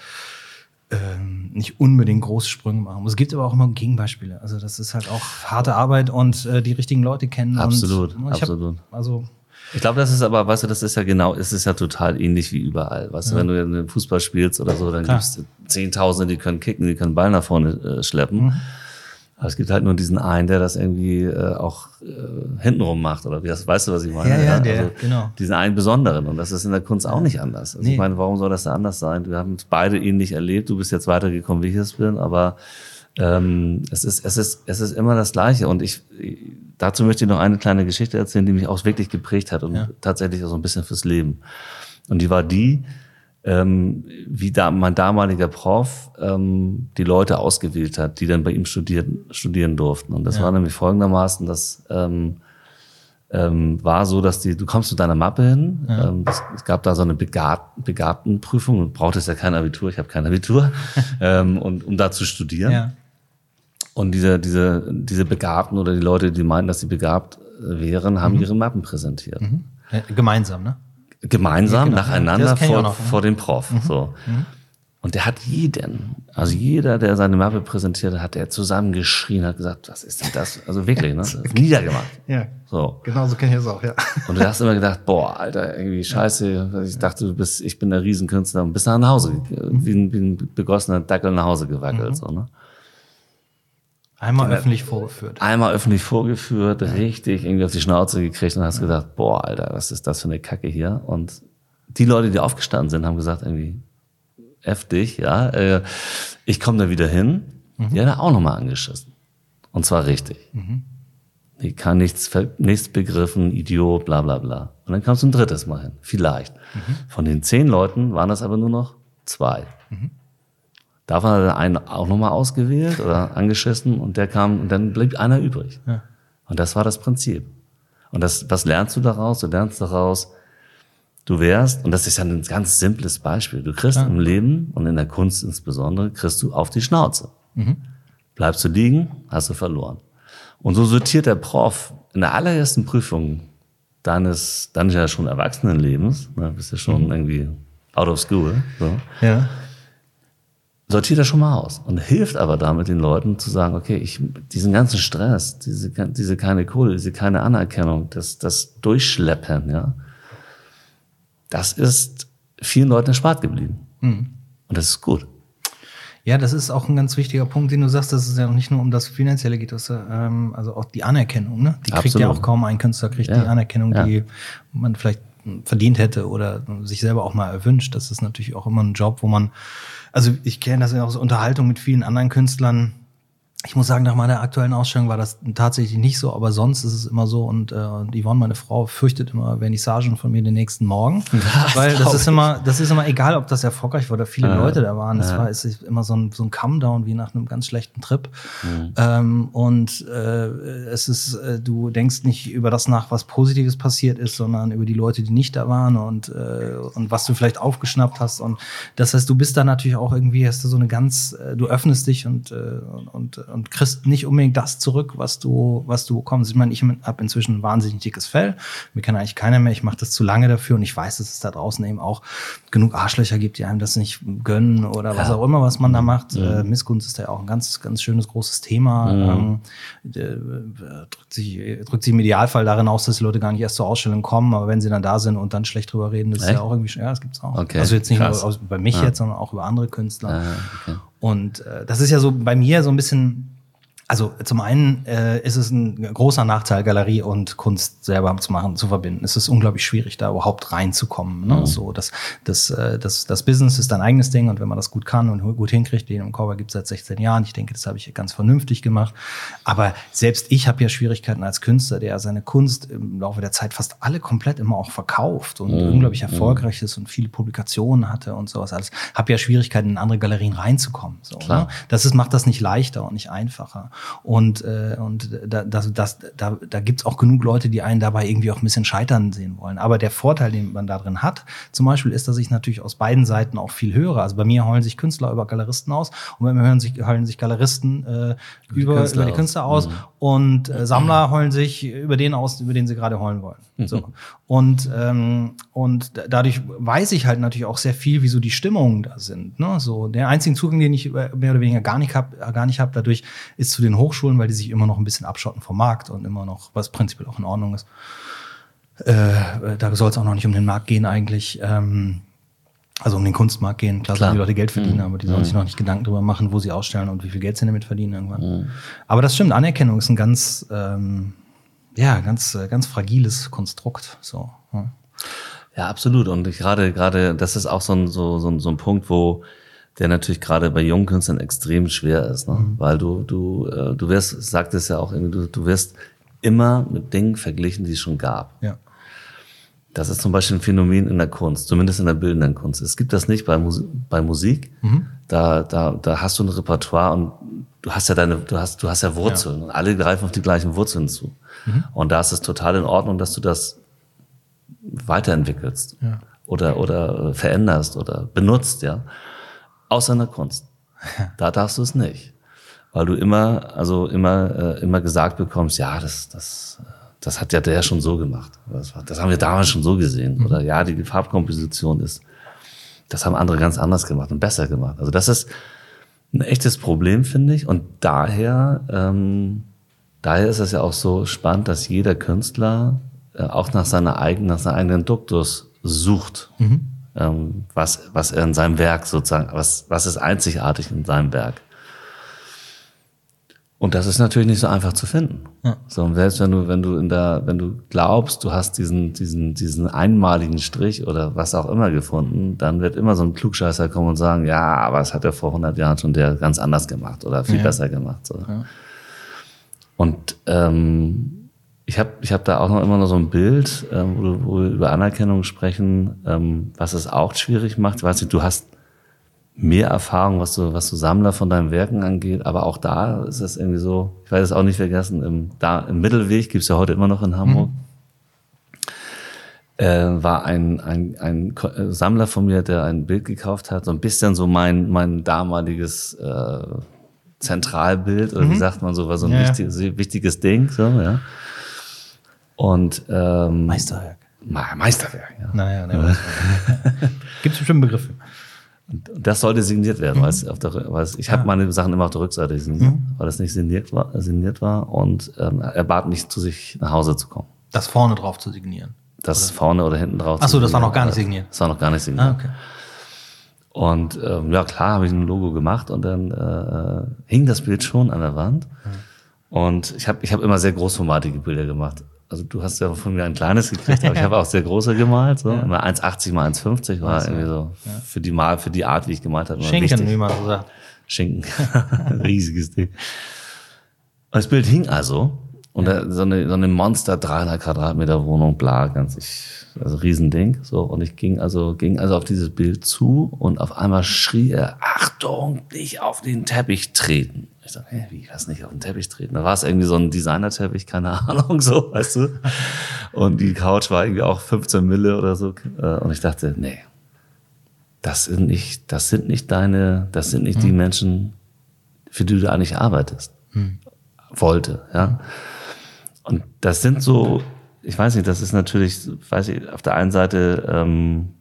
ähm, nicht unbedingt große Sprünge machen muss. Es gibt aber auch immer Gegenbeispiele. Also das ist halt auch harte Arbeit und äh, die richtigen Leute kennen. Absolut, und, ich hab- absolut. also Ich glaube, das ist aber, weißt du, das ist ja genau, es ist ja total ähnlich wie überall. Weißt du, wenn du in einem Fußball spielst oder so, dann Klar. gibt's Zehntausende, die können kicken, die können Ball nach vorne äh, schleppen. Mhm. Aber es gibt halt nur diesen einen, der das irgendwie äh, auch äh, hintenrum macht. Oder wie das, weißt du, was ich meine? Ja, ja, der, genau. Diesen einen Besonderen. Und das ist in der Kunst auch nicht anders. Also Nee. ich meine, warum soll das da anders sein? Wir haben es beide ähnlich erlebt. Du bist jetzt weitergekommen, wie ich es bin, aber ähm, es ist, es ist, es ist immer das Gleiche. Und ich, dazu möchte ich noch eine kleine Geschichte erzählen, die mich auch wirklich geprägt hat und Ja. tatsächlich auch so ein bisschen fürs Leben. Und die war die, ähm, wie da mein damaliger Prof ähm, die Leute ausgewählt hat, die dann bei ihm studieren, studieren durften. Und das Ja. war nämlich folgendermaßen, dass ähm, ähm, war so, dass die, du kommst mit deiner Mappe hin. Ähm, es, es gab da so eine Begab, Begabtenprüfung. Du brauchtest ja kein Abitur, ich habe kein Abitur, ähm, und, um da zu studieren. ja. Und diese, diese, diese Begabten oder die Leute, die meinten, dass sie begabt äh, wären, haben ihre Mappen präsentiert. Äh, Gemeinsam, ne? Gemeinsam, Genau, nacheinander vor, Mhm. vor dem Prof. So. Und der hat jeden, also jeder, der seine Mappe präsentierte, hat er zusammengeschrien, hat gesagt, was ist denn das? Also wirklich, ne? Niedergemacht. Ja. So. Genau so kenne ich es auch, ja. Und du hast immer gedacht, boah, Alter, irgendwie scheiße. Ich dachte, du bist, ich bin der Riesenkünstler und bist nach Hause, ge- wie ein, wie ein begossener Dackel nach Hause gewackelt, so, ne? Einmal öffentlich vorgeführt. Einmal öffentlich vorgeführt, richtig irgendwie auf die Schnauze gekriegt und hast gedacht, boah, Alter, was ist das für eine Kacke hier? Und die Leute, die aufgestanden sind, haben gesagt irgendwie, F dich, ja, äh, ich komme da wieder hin. Die hat er auch nochmal angeschissen. Und zwar richtig. Die kann nichts, nichts begriffen, Idiot, bla bla bla. Und dann kamst du ein drittes Mal hin. Vielleicht. Von den zehn Leuten waren das aber nur noch zwei. Davon hat er einen auch nochmal ausgewählt oder angeschissen und der kam und dann blieb einer übrig. Ja. Und das war das Prinzip. Und das, was lernst du daraus? Du lernst daraus, du wärst, und das ist ja ein ganz simples Beispiel, du kriegst im Leben und in der Kunst insbesondere, kriegst du auf die Schnauze. Bleibst du liegen, hast du verloren. Und so sortiert der Prof in der allerersten Prüfung deines, dann ja schon Erwachsenenlebens, ne, bist ja schon irgendwie out of school, so, Ja. Sortiert er schon mal aus und hilft aber damit den Leuten zu sagen, okay, ich, diesen ganzen Stress, diese, diese keine Kohle, diese keine Anerkennung, das, das Durchschleppen, ja, das ist vielen Leuten erspart geblieben. Und das ist gut. Ja, das ist auch ein ganz wichtiger Punkt, den du sagst, dass es ja auch nicht nur um das Finanzielle geht, dass, ähm, also auch die Anerkennung, ne? Die kriegt ja Absolut. auch kaum ein Künstler, kriegt Ja. die Anerkennung, Ja. die man vielleicht verdient hätte oder sich selber auch mal erwünscht. Das ist natürlich auch immer ein Job, wo man, also ich kenne das ja auch aus Unterhaltung mit vielen anderen Künstlern. Ich muss sagen, nach meiner aktuellen Ausstellung war das tatsächlich nicht so, aber sonst ist es immer so und, äh, Yvonne, meine Frau, fürchtet immer Vernissagen von mir den nächsten Morgen. weil das ist immer, das ist immer egal, ob das erfolgreich war oder viele Ja. Leute da waren. Das Ja. war es ist immer so ein, so ein Come-Down wie nach einem ganz schlechten Trip. Mhm. Ähm, und äh, es ist, äh, du denkst nicht über das nach, was Positives passiert ist, sondern über die Leute, die nicht da waren und, äh, und was du vielleicht aufgeschnappt hast. Und das heißt, du bist da natürlich auch irgendwie, hast du so eine ganz, äh, du öffnest dich und, äh, und, und kriegst nicht unbedingt das zurück, was du, was du bekommst. Ich meine, ich habe inzwischen ein wahnsinnig dickes Fell. Mir kann eigentlich keiner mehr. Ich mache das zu lange dafür und ich weiß, dass es da draußen eben auch genug Arschlöcher gibt, die einem das nicht gönnen oder was Ja. auch immer, was man da macht. Ja. Äh, Missgunst ist ja auch ein ganz, ganz schönes großes Thema. Ja. Ähm, äh, drückt sich, drückt sich im Idealfall darin aus, dass die Leute gar nicht erst zur Ausstellung kommen, aber wenn sie dann da sind und dann schlecht drüber reden, das ist Echt? ja auch irgendwie, ja, das gibt's auch. Okay, Also jetzt nicht nur krass. aus, bei mich jetzt, sondern auch über andere Künstler. Äh, okay. Und äh, das ist ja so bei mir so ein bisschen, also zum einen äh, ist es ein großer Nachteil, Galerie und Kunst selber zu machen, zu verbinden. Es ist unglaublich schwierig, da überhaupt reinzukommen. Ne? So, das, das, äh, das, das Business ist ein eigenes Ding und wenn man das gut kann und gut hinkriegt, den im Cover gibt es seit 16 Jahren. Ich denke, das habe ich ganz vernünftig gemacht. Aber selbst ich habe ja Schwierigkeiten als Künstler, der seine Kunst im Laufe der Zeit fast alle komplett immer auch verkauft und unglaublich erfolgreich ist und viele Publikationen hatte und sowas alles. Habe ja Schwierigkeiten, in andere Galerien reinzukommen. So, Klar. Ne? Das ist, macht das nicht leichter und nicht einfacher. Und, äh, und da, das, das, da, da gibt's auch genug Leute, die einen dabei irgendwie auch ein bisschen scheitern sehen wollen. Aber der Vorteil, den man da drin hat, zum Beispiel, ist, dass ich natürlich aus beiden Seiten auch viel höre. Also bei mir heulen sich Künstler über Galeristen aus und bei mir hören sich, heulen sich Galeristen äh, über, Künstler über die aus. Künstler aus und äh, Sammler heulen sich über den aus, über den sie gerade heulen wollen. So. Und, ähm, und da- dadurch weiß ich halt natürlich auch sehr viel, wie so die Stimmungen da sind. Ne? So, der einzige Zugang, den ich äh, mehr oder weniger gar nicht habe, gar nicht hab, dadurch ist zu den Hochschulen, weil die sich immer noch ein bisschen abschotten vom Markt und immer noch, was prinzipiell auch in Ordnung ist. Äh, da soll es auch noch nicht um den Markt gehen eigentlich. Ähm, also um den Kunstmarkt gehen. Klar, Klar. die Leute Geld verdienen, Mhm. aber die sollen sich noch nicht Gedanken darüber machen, wo sie ausstellen und wie viel Geld sie damit verdienen irgendwann. Mhm. Aber das stimmt, Anerkennung ist ein ganz, ähm, ja, ganz, äh, ganz fragiles Konstrukt. So. Ja. Ja, absolut. Und gerade, gerade, das ist auch so ein, so, so, ein, so ein Punkt, wo der natürlich gerade bei jungen Künstlern extrem schwer ist, ne? weil du, du, äh, du wirst, sagt es ja auch irgendwie, du, du wirst immer mit Dingen verglichen, die es schon gab. ja. Das ist zum Beispiel ein Phänomen in der Kunst, zumindest in der bildenden Kunst. Es gibt das nicht bei, Mus bei Musik. Da, da, da hast du ein Repertoire und du hast ja deine, du hast, du hast ja Wurzeln und alle greifen auf die gleichen Wurzeln zu. Und da ist es total in Ordnung, dass du das weiterentwickelst Ja. oder, oder äh, veränderst oder benutzt, ja. Außer in der Kunst. Da darfst du es nicht. Weil du immer, also immer, äh, immer gesagt bekommst, ja, das, das, das hat ja der schon so gemacht. Das, war- das haben wir damals schon so gesehen. Oder ja, die Farbkomposition ist, das haben andere ganz anders gemacht und besser gemacht. Also das ist ein echtes Problem, finde ich. Und daher, ähm, daher ist es ja auch so spannend, dass jeder Künstler äh, auch nach seiner eigenen, nach seinem eigenen Duktus sucht. Ähm, was, was er in seinem Werk sozusagen, was, was ist einzigartig in seinem Werk. Und das ist natürlich nicht so einfach zu finden. So, und selbst wenn du, wenn du in der, wenn du glaubst, du hast diesen, diesen, diesen einmaligen Strich oder was auch immer gefunden, dann wird immer so ein Klugscheißer kommen und sagen, ja, aber es hat er vor 100 Jahren schon der ganz anders gemacht oder viel Ja. besser gemacht. So. Und ähm, ich habe ich hab da auch noch immer noch so ein Bild, ähm, wo, wo wir über Anerkennung sprechen, ähm, was es auch schwierig macht. Ich weiß nicht, du hast mehr Erfahrung, was du, was du Sammler von deinen Werken angeht, aber auch da ist es irgendwie so, ich werde es auch nicht vergessen, im, da im Mittelweg gibt's ja heute immer noch in Hamburg, äh, war ein, ein, ein äh, Sammler von mir, der ein Bild gekauft hat, so ein bisschen so mein, mein damaliges äh, Zentralbild, oder wie sagt man so, war so ein Ja, ja. wichtiges, wichtiges Ding, so, ja. Und ähm, Meisterwerk. Me- Meisterwerk, ja. Naja, ne, Gibt es bestimmt Begriffe. Das sollte signiert werden, weil, es auf der, weil es, ich habe meine Sachen immer auf der Rückseite signiert, weil es nicht signiert war, signiert war und ähm, er bat mich, zu sich nach Hause zu kommen. Das vorne drauf zu signieren. Das vorne oder hinten drauf. Ach so, zu das war noch gar nicht signiert. Das war noch gar nicht signiert. Ah, okay. Und ähm, ja, klar habe ich ein Logo gemacht und dann äh, hing das Bild schon an der Wand. Und ich habe ich hab immer sehr großformatige Bilder gemacht. Also du hast ja von mir ein kleines gekriegt, aber ich habe auch sehr große gemalt. So. Immer 1,80 mal 1,50 war irgendwie so für die Mal, für die Art, wie ich gemalt habe. Schinken, wichtig. wie man so sagt. Schinken. Riesiges Ding. Und das Bild hing also. Und da, so, eine, so eine Monster 300 Quadratmeter Wohnung, bla, ganz, ich, also Riesending. So, und ich ging also, ging also auf dieses Bild zu und auf einmal schrie er, Achtung, nicht auf den Teppich treten. Ich dachte, hä, wie, was nicht auf den Teppich treten? Da war es irgendwie so ein Designer-Teppich, keine Ahnung, so, weißt du. Und die Couch war irgendwie auch 15 Mille oder so. Äh, Und ich dachte, nee, das sind nicht, das sind nicht deine, das sind nicht die Menschen, für die du eigentlich arbeitest. wollte. Ja. Und das sind so, ich weiß nicht, das ist natürlich, weiß ich, auf der einen Seite ähm,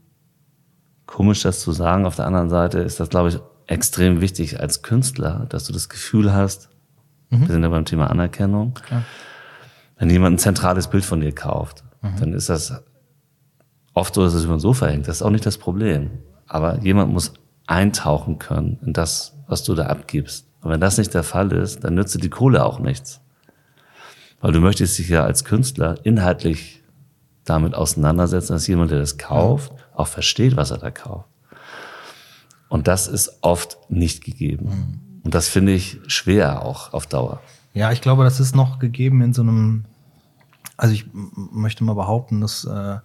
komisch, das zu sagen, auf der anderen Seite ist das, glaube ich, extrem wichtig als Künstler, dass du das Gefühl hast, wir sind ja beim Thema Anerkennung, Klar. wenn jemand ein zentrales Bild von dir kauft, dann ist das oft so, dass es über den Sofa hängt. Das ist auch nicht das Problem. Aber jemand muss eintauchen können in das, was du da abgibst. Und wenn das nicht der Fall ist, dann nützt dir die Kohle auch nichts. Weil du möchtest dich ja als Künstler inhaltlich damit auseinandersetzen, dass jemand, der das kauft, auch versteht, was er da kauft. Und das ist oft nicht gegeben. Und das finde ich schwer auch auf Dauer. Ja, ich glaube, das ist noch gegeben in so einem, also ich möchte mal behaupten, dass äh,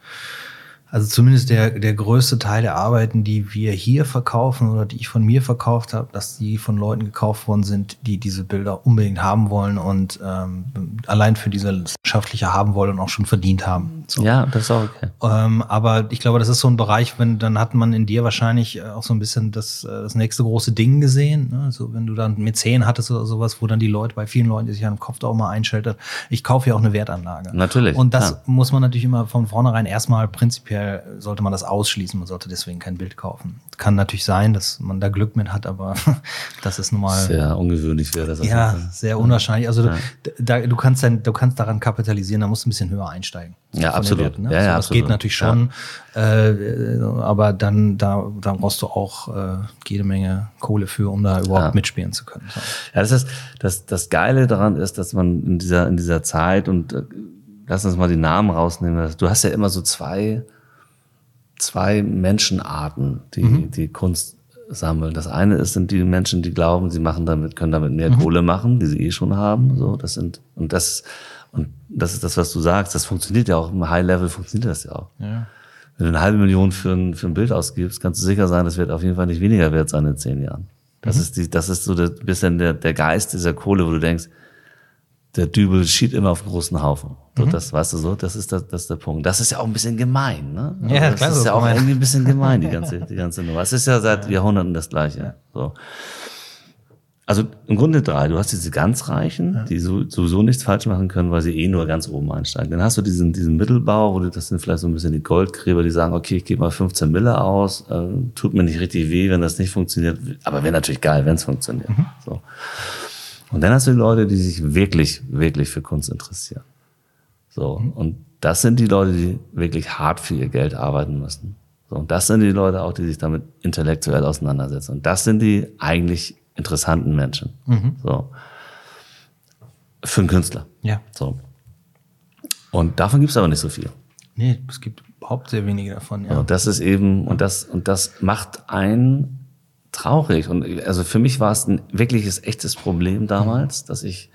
also zumindest der, der größte Teil der Arbeiten, die wir hier verkaufen oder die ich von mir verkauft habe, dass die von Leuten gekauft worden sind, die diese Bilder unbedingt haben wollen und ähm, allein für diese wissenschaftliche haben wollen und auch schon verdient haben. So. Ja, das ist auch okay. Ähm, aber ich glaube, das ist so ein Bereich, wenn dann hat man in dir wahrscheinlich äh, auch so ein bisschen das, äh, das nächste große Ding gesehen. Ne? So, wenn du dann Mäzen hattest oder sowas, wo dann die Leute, bei vielen Leuten, die sich an den Kopf da auch mal einschaltet, ich kaufe ja auch eine Wertanlage. Natürlich, Und das klar. muss man natürlich immer von vornherein erstmal prinzipiell sollte man das ausschließen. Man sollte deswegen kein Bild kaufen. Kann natürlich sein, dass man da Glück mit hat, aber das ist nun mal. Sehr ungewöhnlich wäre das. Ja, Fall. sehr unwahrscheinlich. Also da, du kannst dann, du kannst daran kapitalisieren, da musst du ein bisschen höher einsteigen. Ja, absolut. Werten, ne? Ja, so, ja, das absolut. geht natürlich schon. Äh, aber dann, da, da brauchst du auch äh, jede Menge Kohle für, um da überhaupt Ja. mitspielen zu können. So. Ja, das ist das, das Geile daran ist, dass man in dieser, in dieser Zeit und äh, lass uns mal die Namen rausnehmen. Du hast ja immer so zwei, zwei Menschenarten, die, die Kunst sammeln. Das eine ist, sind die Menschen, die glauben, sie machen damit, können damit mehr Kohle machen, die sie eh schon haben. So, das sind, und das, und das ist das, was du sagst. Das funktioniert ja auch im High Level funktioniert das ja auch. Ja. Wenn du eine halbe Million für ein, für ein Bild ausgibst, kannst du sicher sein, das wird auf jeden Fall nicht weniger wert sein in zehn Jahren. Das ist die, das ist so der, bisschen der, der Geist dieser Kohle, wo du denkst, der Dübel schied immer auf einen großen Haufen. So, Das, weißt du so, das ist, das, das ist der Punkt. Das ist ja auch ein bisschen gemein, ne? Also Ja, das klar, ist so ja auch gemein. irgendwie ein bisschen gemein, die ganze, die ganze Nummer. Es ist ja seit Jahrhunderten das Gleiche. So. Also im Grunde drei. Du hast diese ganz Reichen, die so, sowieso nichts falsch machen können, weil sie eh nur ganz oben einsteigen. Dann hast du diesen, diesen Mittelbau, wo du, das sind vielleicht so ein bisschen die Goldgräber, die sagen, okay, ich gebe mal 15 Mille aus, äh, tut mir nicht richtig weh, wenn das nicht funktioniert, aber wäre natürlich geil, wenn es funktioniert. So. Und dann hast du die Leute, die sich wirklich, wirklich für Kunst interessieren. So. Und das sind die Leute, die wirklich hart für ihr Geld arbeiten müssen. So. Und das sind die Leute auch, die sich damit intellektuell auseinandersetzen. Und das sind die eigentlich interessanten Menschen. So. Für einen Künstler. ja. So. Und davon gibt es aber nicht so viel. Nee, es gibt überhaupt sehr wenige davon, ja. Und das ist eben, und das, und das macht einen traurig. Und also für mich war es ein wirkliches, echtes Problem damals, dass ich,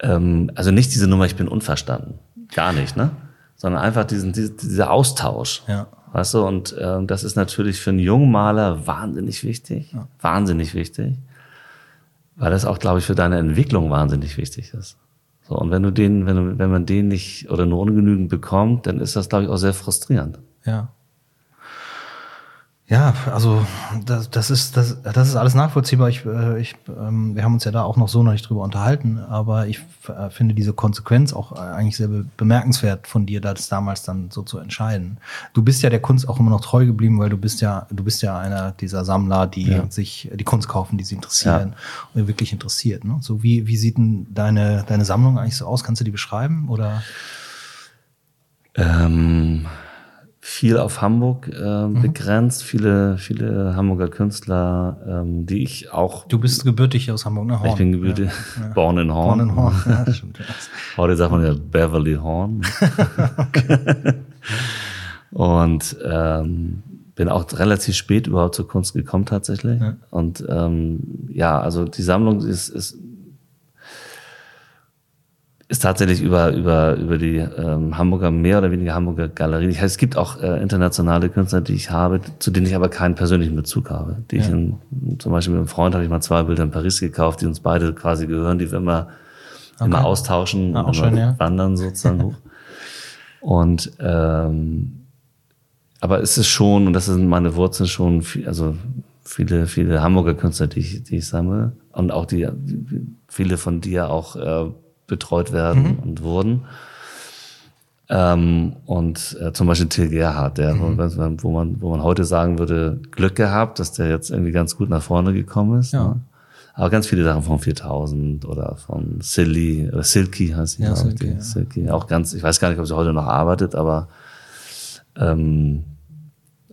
ähm, also nicht diese Nummer, ich bin unverstanden. Gar nicht, ne? Sondern einfach diesen, diese- dieser Austausch. Ja. Weißt du, und ähm, das ist natürlich für einen jungen Maler wahnsinnig wichtig. Wahnsinnig wichtig. Weil das auch, glaube ich, für deine Entwicklung wahnsinnig wichtig ist. So, und wenn du den, wenn, du, wenn man den nicht oder nur ungenügend bekommt, dann ist das, glaube ich, auch sehr frustrierend. Ja. Ja, also das, das ist das, das ist alles nachvollziehbar. Ich, äh, ich, ähm, wir haben uns ja da auch noch so noch nicht drüber unterhalten, aber ich äh, finde diese Konsequenz auch äh, eigentlich sehr be bemerkenswert von dir, das damals dann so zu entscheiden. Du bist ja der Kunst auch immer noch treu geblieben, weil du bist ja du bist ja einer dieser Sammler, die Ja. sich die Kunst kaufen, die sie interessieren und wirklich interessiert. Ne? So wie wie sieht denn deine deine Sammlung eigentlich so aus? Kannst du die beschreiben oder? Ähm, viel auf Hamburg äh, begrenzt, viele, viele Hamburger Künstler, ähm, die ich auch. Du bist gebürtig hier aus Hamburg, ne? Horn. ich bin gebürtig, Ja. born in Horn. Horn in Horn. Ja, stimmt. ja. Heute sagt man ja Beverly Horn. Und ähm, bin auch relativ spät überhaupt zur Kunst gekommen tatsächlich. Ja. Und ähm, ja, also die Sammlung ist, ist, ist tatsächlich über, über, über die ähm, Hamburger, mehr oder weniger Hamburger Galerien. Ich es gibt auch äh, internationale Künstler, die ich habe, zu denen ich aber keinen persönlichen Bezug habe. Die ich Ja. in, zum Beispiel mit einem Freund habe ich mal zwei Bilder in Paris gekauft, die uns beide quasi gehören, die wir immer, immer austauschen Ah, immer schön, ja. wandern sozusagen hoch. Und ähm, aber es ist schon, und das sind meine Wurzeln schon, viel, also viele, viele Hamburger Künstler, die ich, die ich sammle. und auch die, viele von dir auch äh, betreut werden Mhm. und wurden. Ähm, und äh, zum Beispiel Till Gerhardt, der, Mhm. wo, man, wo man heute sagen würde, Glück gehabt, dass der jetzt irgendwie ganz gut nach vorne gekommen ist. Ja. Ne? Aber ganz viele Sachen von 4000 oder von Silly, oder Silky heißt sie, Ja, Silky, die ja. Silky. Auch ganz, ich weiß gar nicht, ob sie heute noch arbeitet, aber ähm,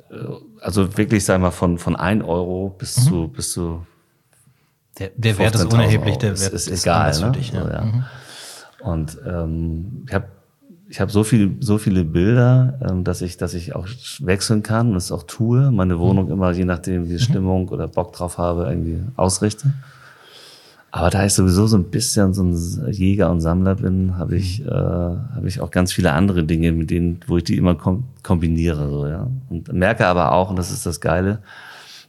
äh, also wirklich, sag mal, von, von 1 Euro bis Mhm. zu, bis zu Der, der Wert ist 15.000 unerheblich, der Euro. Wert ist, ist egal. Ne? dich. Ja. So, ja. Mhm. Und ähm, ich habe ich hab so, viel, so viele Bilder, ähm, dass, ich, dass ich auch wechseln kann und es auch tue. Meine Wohnung immer, je nachdem, Mhm. wie Stimmung oder Bock drauf habe, irgendwie ausrichte. Aber da ich sowieso so ein bisschen so ein Jäger und Sammler bin, habe ich, Mhm. äh, habe ich auch ganz viele andere Dinge, mit denen, wo ich die immer kom kombiniere. So, ja. Und merke aber auch, und das ist das Geile,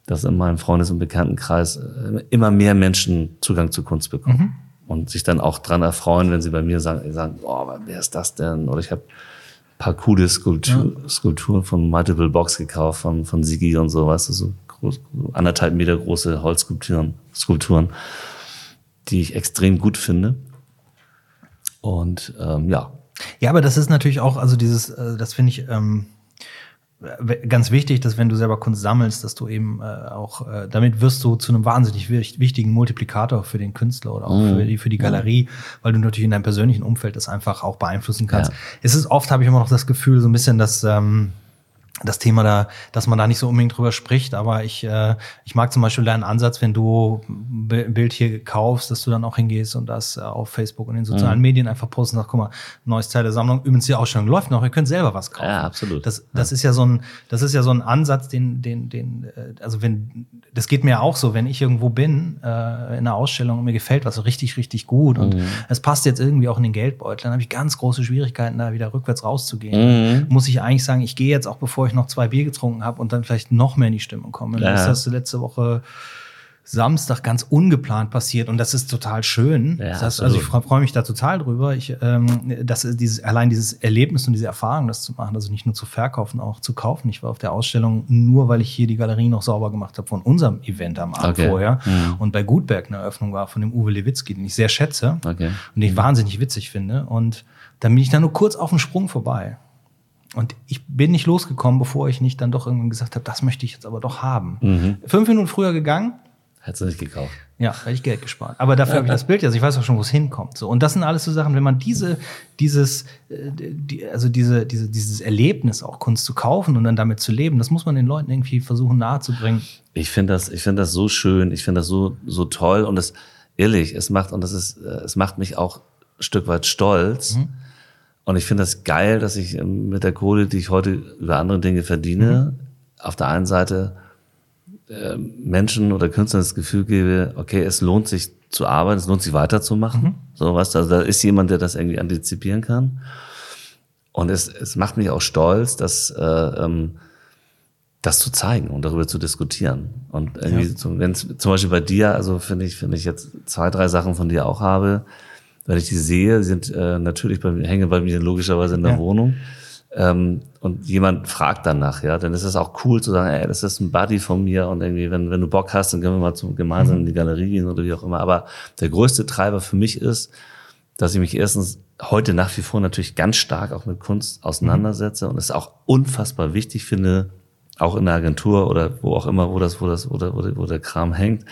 dass in meinem Freundes- und Bekanntenkreis äh, immer mehr Menschen Zugang zu Kunst bekommen. Und sich dann auch dran erfreuen, wenn sie bei mir sagen, sagen boah, wer ist das denn? Oder ich habe ein paar coole Skulptur, Skulpturen von Multiple Box gekauft, von, von Sigi und so, weißt du, so groß, anderthalb Meter große Holzskulpturen, Skulpturen, die ich extrem gut finde. Und ähm, ja, Ja, aber das ist natürlich auch, also dieses, äh, das finde ich ähm, ganz wichtig, dass wenn du selber Kunst sammelst, dass du eben äh, auch, äh, damit wirst du zu einem wahnsinnig wich- wichtigen Multiplikator für den Künstler oder auch für, die, für die Galerie, weil du natürlich in deinem persönlichen Umfeld das einfach auch beeinflussen kannst. Ja. Es ist oft, habe ich immer noch das Gefühl, so ein bisschen, dass ähm, das Thema da, dass man da nicht so unbedingt drüber spricht, aber ich, äh, ich mag zum Beispiel deinen Ansatz, wenn du ein Bild hier kaufst, dass du dann auch hingehst und das äh, auf Facebook und in den sozialen Medien einfach posten und sagst, guck mal, neues Teil der Sammlung, übrigens die Ausstellung läuft noch, ihr könnt selber was kaufen. Ja, absolut. Das, das ist ja so ein, das ist ja so ein Ansatz, den, den, den, äh, also wenn, das geht mir auch so, wenn ich irgendwo bin, äh, in einer Ausstellung und mir gefällt was so richtig, richtig gut und es passt jetzt irgendwie auch in den Geldbeutel, dann habe ich ganz große Schwierigkeiten, da wieder rückwärts rauszugehen. Muss ich eigentlich sagen, ich gehe jetzt auch, bevor ich noch zwei Bier getrunken habe und dann vielleicht noch mehr in die Stimmung komme. Ja. Das ist das letzte Woche Samstag ganz ungeplant passiert und das ist total schön. Ja, das also ich freue mich da total drüber. Ich, ähm, das ist dieses, allein dieses Erlebnis und diese Erfahrung, das zu machen, also nicht nur zu verkaufen, auch zu kaufen. Ich war auf der Ausstellung nur, weil ich hier die Galerie noch sauber gemacht habe von unserem Event am Abend Okay. vorher Mhm. und bei Gutberg eine Eröffnung war von dem Uwe Lewitzki, den ich sehr schätze Okay. und den ich wahnsinnig witzig finde. Und dann bin ich da nur kurz auf den Sprung vorbei. Und ich bin nicht losgekommen, bevor ich nicht dann doch irgendwann gesagt habe, das möchte ich jetzt aber doch haben. Mhm. Fünf Minuten früher gegangen, hättest du nicht gekauft. ja, hätte ich Geld gespart. Aber dafür habe ich das Bild, also ich weiß auch schon, wo es hinkommt. So. Und das sind alles so Sachen, wenn man diese, dieses, äh, die, also diese, diese, dieses Erlebnis auch Kunst zu kaufen und dann damit zu leben, das muss man den Leuten irgendwie versuchen nahezubringen. Ich finde das, ich finde das so schön, ich finde das so, so toll und das, ehrlich, es macht, und das ist, äh, es macht mich auch ein Stück weit stolz. Und ich finde das geil, dass ich ähm, mit der Kohle, die ich heute über andere Dinge verdiene, auf der einen Seite äh, Menschen oder Künstlern das Gefühl gebe, okay, es lohnt sich zu arbeiten, es lohnt sich weiterzumachen. So was, also da ist jemand, der das irgendwie antizipieren kann. Und es, es macht mich auch stolz, dass äh, ähm, das zu zeigen und darüber zu diskutieren. Und irgendwie, zum, wenn zum Beispiel bei dir, also finde ich, finde ich jetzt zwei, drei Sachen von dir auch habe, wenn ich die sehe, sind äh, natürlich bei hängen bei mir logischerweise in der Ja. Wohnung. Ähm, und jemand fragt danach, ja, dann ist es auch cool zu sagen, ey, das ist ein Buddy von mir und irgendwie, wenn, wenn du Bock hast, dann können wir mal zum, gemeinsam in die Galerie gehen oder wie auch immer. Aber der größte Treiber für mich ist, dass ich mich erstens heute nach wie vor natürlich ganz stark auch mit Kunst auseinandersetze und es auch unfassbar wichtig finde, auch in der Agentur oder wo auch immer, wo das, wo das, wo der, wo der, wo der Kram hängt,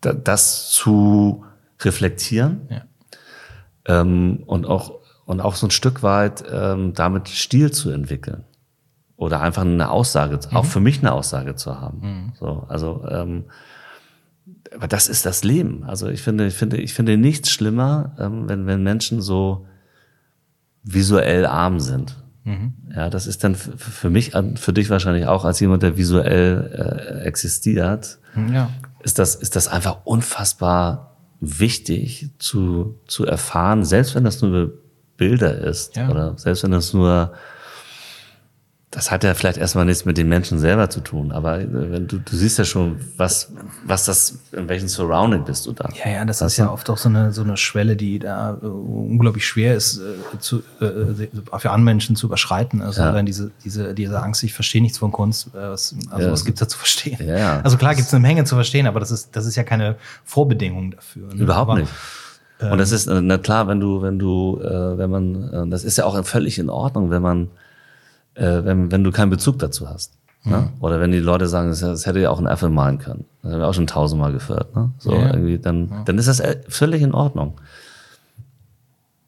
da, das zu reflektieren Ja. Ähm, und auch und auch so ein Stück weit ähm, damit Stil zu entwickeln oder einfach eine Aussage, auch für mich eine Aussage zu haben. So, also ähm, aber das ist das Leben. Also ich finde, ich finde, ich finde nichts schlimmer, ähm, wenn wenn Menschen so visuell arm sind. Ja, das ist dann für mich, für dich wahrscheinlich auch als jemand, der visuell äh, existiert, Ja. ist das, ist das einfach unfassbar wichtig zu, zu erfahren, selbst wenn das nur Bilder ist Ja. oder selbst wenn das nur das hat ja vielleicht erstmal nichts mit den Menschen selber zu tun, aber äh, wenn du, du siehst ja schon, was, was das, in welchem Surrounding bist du da. Ja, ja, das ist ja oft auch so eine, so eine Schwelle, die da äh, unglaublich schwer ist, äh, zu, äh, für Anmenschen zu überschreiten. Also Ja. diese, diese, diese Angst, ich verstehe nichts von Kunst, äh, was, also Ja. was gibt's da zu verstehen? Ja, ja. Also klar gibt's eine Menge zu verstehen, aber das ist, das ist ja keine Vorbedingung dafür. Ne? Überhaupt aber, nicht. Und das ist, äh, na klar, wenn du, wenn du, äh, wenn man, äh, das ist ja auch völlig in Ordnung, wenn man, äh, wenn, wenn du keinen Bezug dazu hast. Ne? Oder wenn die Leute sagen, das, das hätte ja auch ein Apfel malen können. Das haben wir auch schon tausendmal gehört. Ne? So Ja. irgendwie, dann, dann ist das äh, völlig in Ordnung.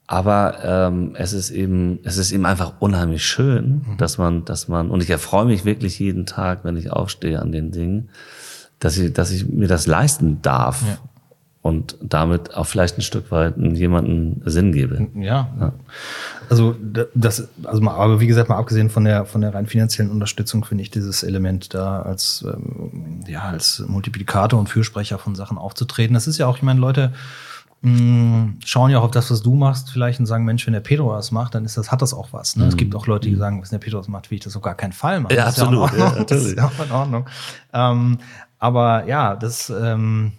Aber ähm, es ist eben, es ist eben einfach unheimlich schön, dass man, dass man, und ich erfreue mich wirklich jeden Tag, wenn ich aufstehe an den Dingen, dass ich, dass ich mir das leisten darf Ja. Und damit auch vielleicht ein Stück weit jemanden Sinn gebe. Ja. Also d- das, also mal, aber wie gesagt, mal abgesehen von der von der rein finanziellen Unterstützung finde ich dieses Element da als ähm, ja als Multiplikator und Fürsprecher von Sachen aufzutreten. Das ist ja auch, ich meine, Leute mh, schauen ja auch auf das, was du machst, vielleicht und sagen, Mensch, wenn der Pedro das macht, dann ist das, hat das auch was. Ne? Es gibt auch Leute, die sagen, wenn der Pedro das macht, will ich das auf gar keinen Fall machen. Mhm. Ja, Das ist absolut. Ja, auch in Ja, Ordnung. das ist natürlich. ja auch in Ordnung. Ähm, aber ja, das ähm,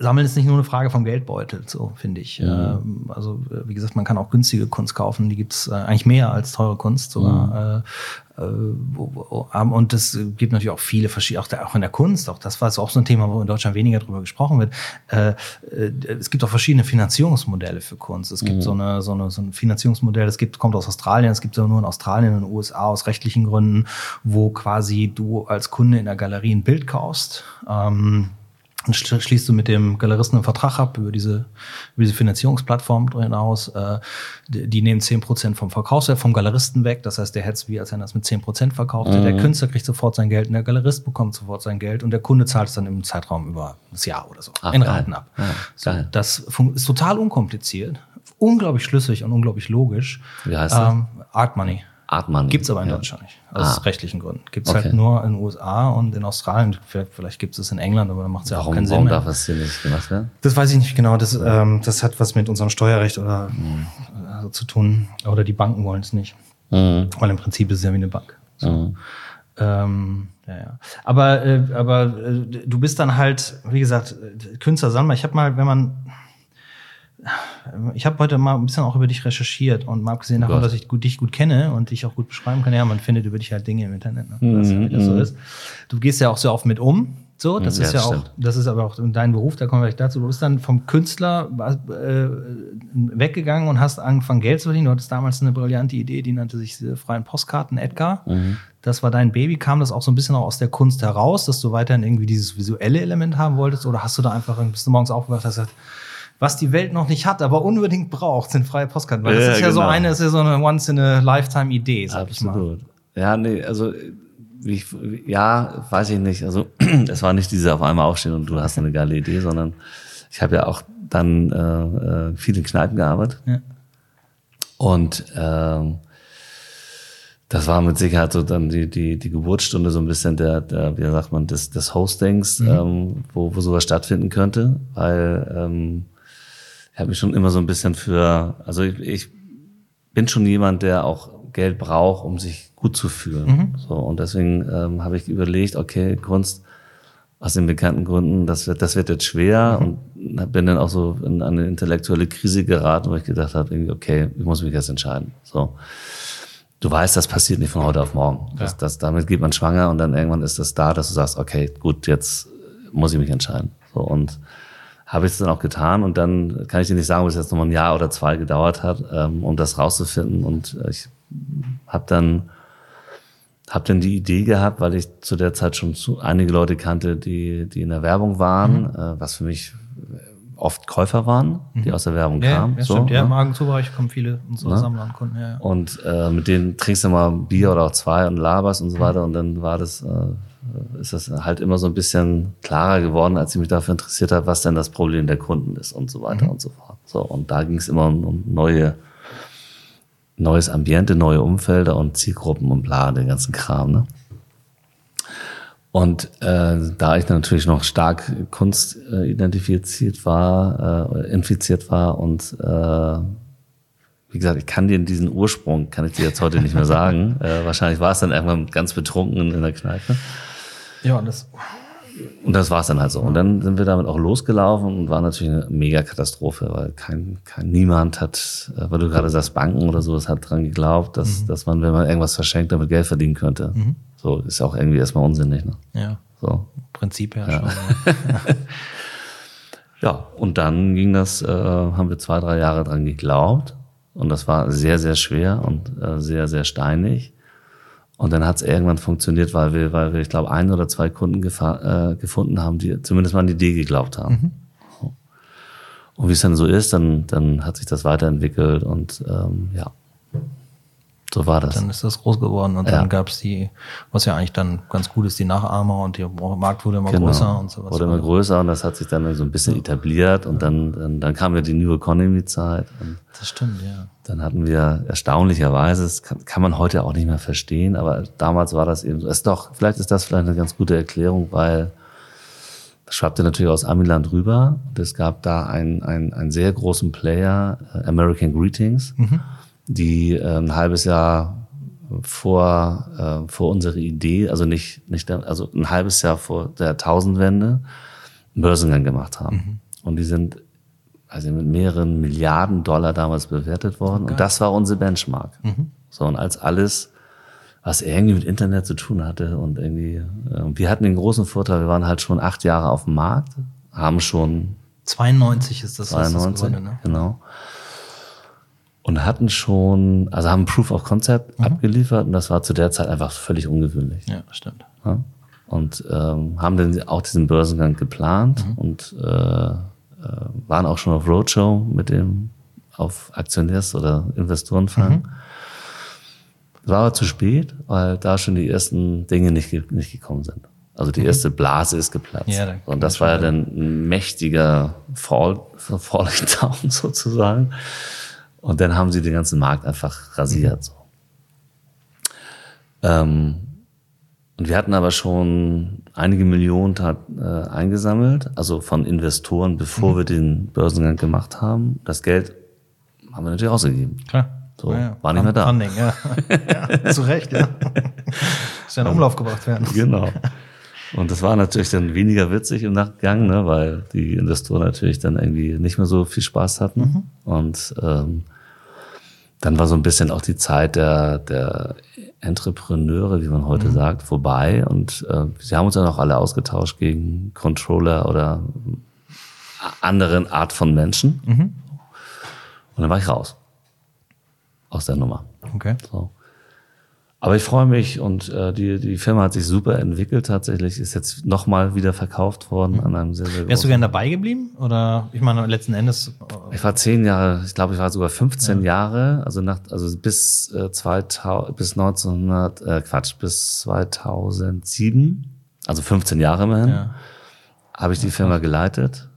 Sammeln ist nicht nur eine Frage vom Geldbeutel, so finde ich. Ähm, also äh, wie gesagt, man kann auch günstige Kunst kaufen, die gibt's äh, eigentlich mehr als teure Kunst sogar. Äh, äh, wo, ähm, und es gibt natürlich auch viele verschiedene, auch, der, auch in der Kunst, auch das war so auch so ein Thema, wo in Deutschland weniger drüber gesprochen wird. Äh, äh, es gibt auch verschiedene Finanzierungsmodelle für Kunst. Es gibt so, eine, so, eine, so ein Finanzierungsmodell, das gibt, kommt aus Australien, es gibt es aber nur in Australien und den USA aus rechtlichen Gründen, wo quasi du als Kunde in der Galerie ein Bild kaufst. Ähm, dann schl- schließt du mit dem Galeristen einen Vertrag ab über diese, über diese Finanzierungsplattform hinaus. Äh, die, die nehmen 10% vom Verkaufswert vom Galeristen weg. Das heißt, der hätte es wie, als wenn er es mit 10% verkauft hätte. Der Künstler kriegt sofort sein Geld und der Galerist bekommt sofort sein Geld und der Kunde zahlt es dann im Zeitraum über das Jahr oder so Ach, in. Raten ab. Ja, so, das ist total unkompliziert, unglaublich schlüssig und unglaublich logisch. Wie heißt das? Ähm, Art Money. Artmann. Gibt's aber in ja. Deutschland nicht. Aus Ah. rechtlichen Gründen. Gibt's Okay. halt nur in den USA und in Australien. Vielleicht, vielleicht gibt es in England, aber dann macht es ja auch keinen Sinn warum mehr. darf das hier nicht gemacht werden? Das weiß ich nicht genau. Das, ähm, das hat was mit unserem Steuerrecht oder Mhm. also zu tun. Oder die Banken wollen es nicht. Mhm. Weil im Prinzip ist es ja wie eine Bank. So. Mhm. Ähm, ja, ja. Aber, äh, aber äh, du bist dann halt, wie gesagt, äh, Künstler Sandmer. Ich habe mal, wenn man ich habe heute mal ein bisschen auch über dich recherchiert und mal abgesehen davon, Gott. dass ich gut, dich gut kenne und dich auch gut beschreiben kann, ja, man findet über dich halt Dinge im Internet, ne? das, Mhm, das so ist. Du gehst ja auch sehr oft mit um, so, das Mhm, ist ja, ja auch, stimmt. das ist aber auch dein Beruf, da kommen wir gleich dazu. Du bist dann vom Künstler äh, weggegangen und hast angefangen Geld zu verdienen. Du hattest damals eine brillante Idee, die nannte sich diese freien Postkarten Edgar. Mhm. Das war dein Baby. Kam das auch so ein bisschen auch aus der Kunst heraus, dass du weiterhin irgendwie dieses visuelle Element haben wolltest? Oder hast du da einfach, bist du morgens aufgewacht und hast gesagt, was die Welt noch nicht hat, aber unbedingt braucht, sind freie Postkarten. Weil das Ja, ist ja so genau. eine, ist ja so eine Once-in-a-Lifetime-Idee, sag ich mal. Absolut. Ja, nee, also ich, ja, weiß ich nicht. Also es war nicht diese auf einmal aufstehen und du hast eine geile Idee, sondern ich habe ja auch dann äh, äh, viel in Kneipen gearbeitet. Ja. Und ähm, das war mit Sicherheit so dann die, die, die Geburtsstunde so ein bisschen der, der wie sagt man, des, des Hostings, ähm, wo, wo sowas stattfinden könnte, weil ähm, ich habe mich schon immer so ein bisschen für, also ich, ich bin schon jemand, der auch Geld braucht, um sich gut zu fühlen. So, und deswegen ähm, habe ich überlegt, okay, Kunst aus den bekannten Gründen, das wird, das wird jetzt schwer und bin dann auch so in eine intellektuelle Krise geraten, wo ich gedacht habe, irgendwie, okay, ich muss mich jetzt entscheiden. So. Du weißt, das passiert nicht von heute auf morgen. Das, das, damit geht man schwanger und dann irgendwann ist das da, dass du sagst, okay, gut, jetzt muss ich mich entscheiden. So, und habe ich es dann auch getan und dann kann ich dir nicht sagen, ob es jetzt noch mal ein Jahr oder zwei gedauert hat, ähm, um das rauszufinden. Und äh, ich habe dann hab dann die Idee gehabt, weil ich zu der Zeit schon zu, einige Leute kannte, die die in der Werbung waren, äh, was für mich oft Käufer waren, die aus der Werbung Ja, kamen. ja, so, stimmt. Ja, im ne? Agenturbereich kommen viele unserer Ne? Sammler und Kunden. Ja, ja. Und äh, mit denen trinkst du mal Bier oder auch zwei und laberst und so weiter. Und dann war das, äh, ist das halt immer so ein bisschen klarer geworden, als ich mich dafür interessiert habe, was denn das Problem der Kunden ist und so weiter und so fort. So, und da ging es immer um, um neue, neues Ambiente, neue Umfelder und Zielgruppen und bla, den ganzen Kram, ne? Und äh, da ich natürlich noch stark Kunst äh, identifiziert war, äh, infiziert war und äh, wie gesagt, ich kann dir diesen Ursprung, kann ich dir jetzt heute nicht mehr sagen. äh, wahrscheinlich war es dann irgendwann ganz betrunken in der Kneipe. Ja, das. Und das war es dann halt so. Und dann sind wir damit auch losgelaufen und war natürlich eine mega Katastrophe, weil kein, kein niemand hat, äh, weil du gerade sagst, Banken oder sowas hat dran geglaubt, dass, dass man, wenn man irgendwas verschenkt, damit Geld verdienen könnte. So ist auch irgendwie erstmal unsinnig. Ne? Ja, So. Prinzip ja, schon. Ja. Ja, und dann ging das, äh, haben wir zwei, drei Jahre dran geglaubt. Und das war sehr, sehr schwer und äh, sehr, sehr steinig. Und dann hat es irgendwann funktioniert, weil wir, weil wir, ich glaube, ein oder zwei Kunden äh, gefunden haben, die zumindest mal an die Idee geglaubt haben. So. Und wie es dann so ist, dann, dann hat sich das weiterentwickelt und ähm, ja, so war das. Dann ist das groß geworden und Ja. dann gab's die, was ja eigentlich dann ganz gut ist, die Nachahmer und der Markt wurde immer Genau. größer und sowas. Wurde immer größer und das hat sich dann so ein bisschen etabliert und dann, dann, dann kam ja die New Economy Zeit Das stimmt, ja. Dann hatten wir erstaunlicherweise, das kann, kann man heute auch nicht mehr verstehen, aber damals war das eben so. Ist doch, vielleicht ist das vielleicht eine ganz gute Erklärung, weil das schwappte natürlich aus Amiland rüber. Und es gab da einen, einen, einen sehr großen Player, äh, American Greetings, die äh, ein halbes Jahr vor, äh, vor unsere Idee, also nicht, nicht, also ein halbes Jahr vor der Tausendwende, einen Börsengang gemacht haben. Und die sind also mit mehreren Milliarden Dollar damals bewertet worden. Und das war unsere Benchmark. So, und als alles, was irgendwie mit Internet zu tun hatte und irgendwie, äh, wir hatten den großen Vorteil, wir waren halt schon acht Jahre auf dem Markt, haben schon 92 ist das, was das 92, geworden, ne? genau. Und hatten schon, also haben Proof of Concept abgeliefert und das war zu der Zeit einfach völlig ungewöhnlich. Ja, stimmt. Ja? Und ähm, haben dann auch diesen Börsengang geplant Mhm. und äh, waren auch schon auf Roadshow mit dem, auf Aktionärs- oder Investorenfang. Mhm. War aber zu spät, weil da schon die ersten Dinge nicht, nicht gekommen sind. Also die erste Blase ist geplatzt. Mhm. Ja, und das war ja dann ein mächtiger Fall, Falling Down sozusagen. Und dann haben sie den ganzen Markt einfach rasiert. So. Ähm, und wir hatten aber schon einige Millionen tat, äh, eingesammelt, also von Investoren, bevor wir den Börsengang gemacht haben. Das Geld haben wir natürlich ausgegeben. Klar. So, war nicht mehr da. Funding, ja. ja. Zu Recht, ja. Muss ja in Umlauf gebracht werden. Genau. Und das war natürlich dann weniger witzig im Nachgang, ne, weil die Investoren natürlich dann irgendwie nicht mehr so viel Spaß hatten. Und ähm, dann war so ein bisschen auch die Zeit der, der Entrepreneure, wie man heute sagt, vorbei. Und äh, sie haben uns dann auch alle ausgetauscht gegen Controller oder anderen Art von Menschen. Und dann war ich raus aus der Nummer. Okay. So. Aber ich freue mich und äh, die, die Firma hat sich super entwickelt tatsächlich, ist jetzt nochmal wieder verkauft worden an einem sehr, sehr Wärst du gern dabei geblieben? Oder ich meine, letzten Endes. äh, Ich war zehn Jahre, ich glaube, ich war sogar 15 Jahre, also nach, also bis äh, 2000, bis 1900, äh, Quatsch, bis 2007, also 15 Jahre immerhin, Ja. habe ich die Firma geleitet.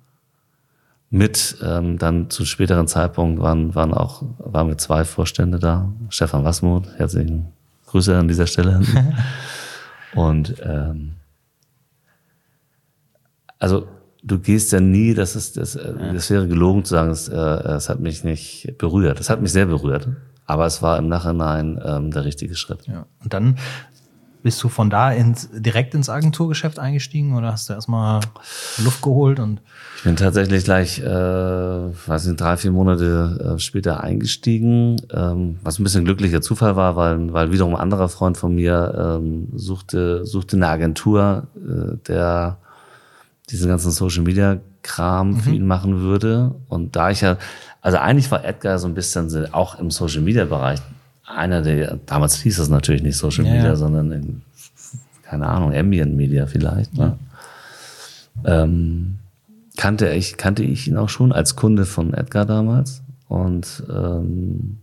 Mit ähm, dann zu späteren Zeitpunkt waren, waren auch waren wir zwei Vorstände da. Stefan Wassmuth, herzlichen Grüße an dieser Stelle. Und ähm, also du gehst ja nie, das ist das, äh, das wäre gelogen zu sagen, es, äh, es hat mich nicht berührt. Es hat mich sehr berührt, aber es war im Nachhinein ähm, der richtige Schritt. Ja. Und dann bist du von da ins, direkt ins Agenturgeschäft eingestiegen oder hast du erstmal Luft geholt und Ich bin tatsächlich gleich, äh, weiß nicht, drei, vier Monate äh, später eingestiegen, ähm, was ein bisschen glücklicher Zufall war, weil, weil wiederum ein anderer Freund von mir ähm, suchte, suchte eine Agentur, äh, der diesen ganzen Social Media Kram für ihn machen würde. Und da ich ja, also eigentlich war Edgar so ein bisschen auch im Social Media Bereich einer der, damals hieß es natürlich nicht Social Ja, Media, ja. sondern in, keine Ahnung, Ambient Media vielleicht. Ne? Ähm, kannte ich, kannte ich ihn auch schon als Kunde von Edgar damals. Und ähm,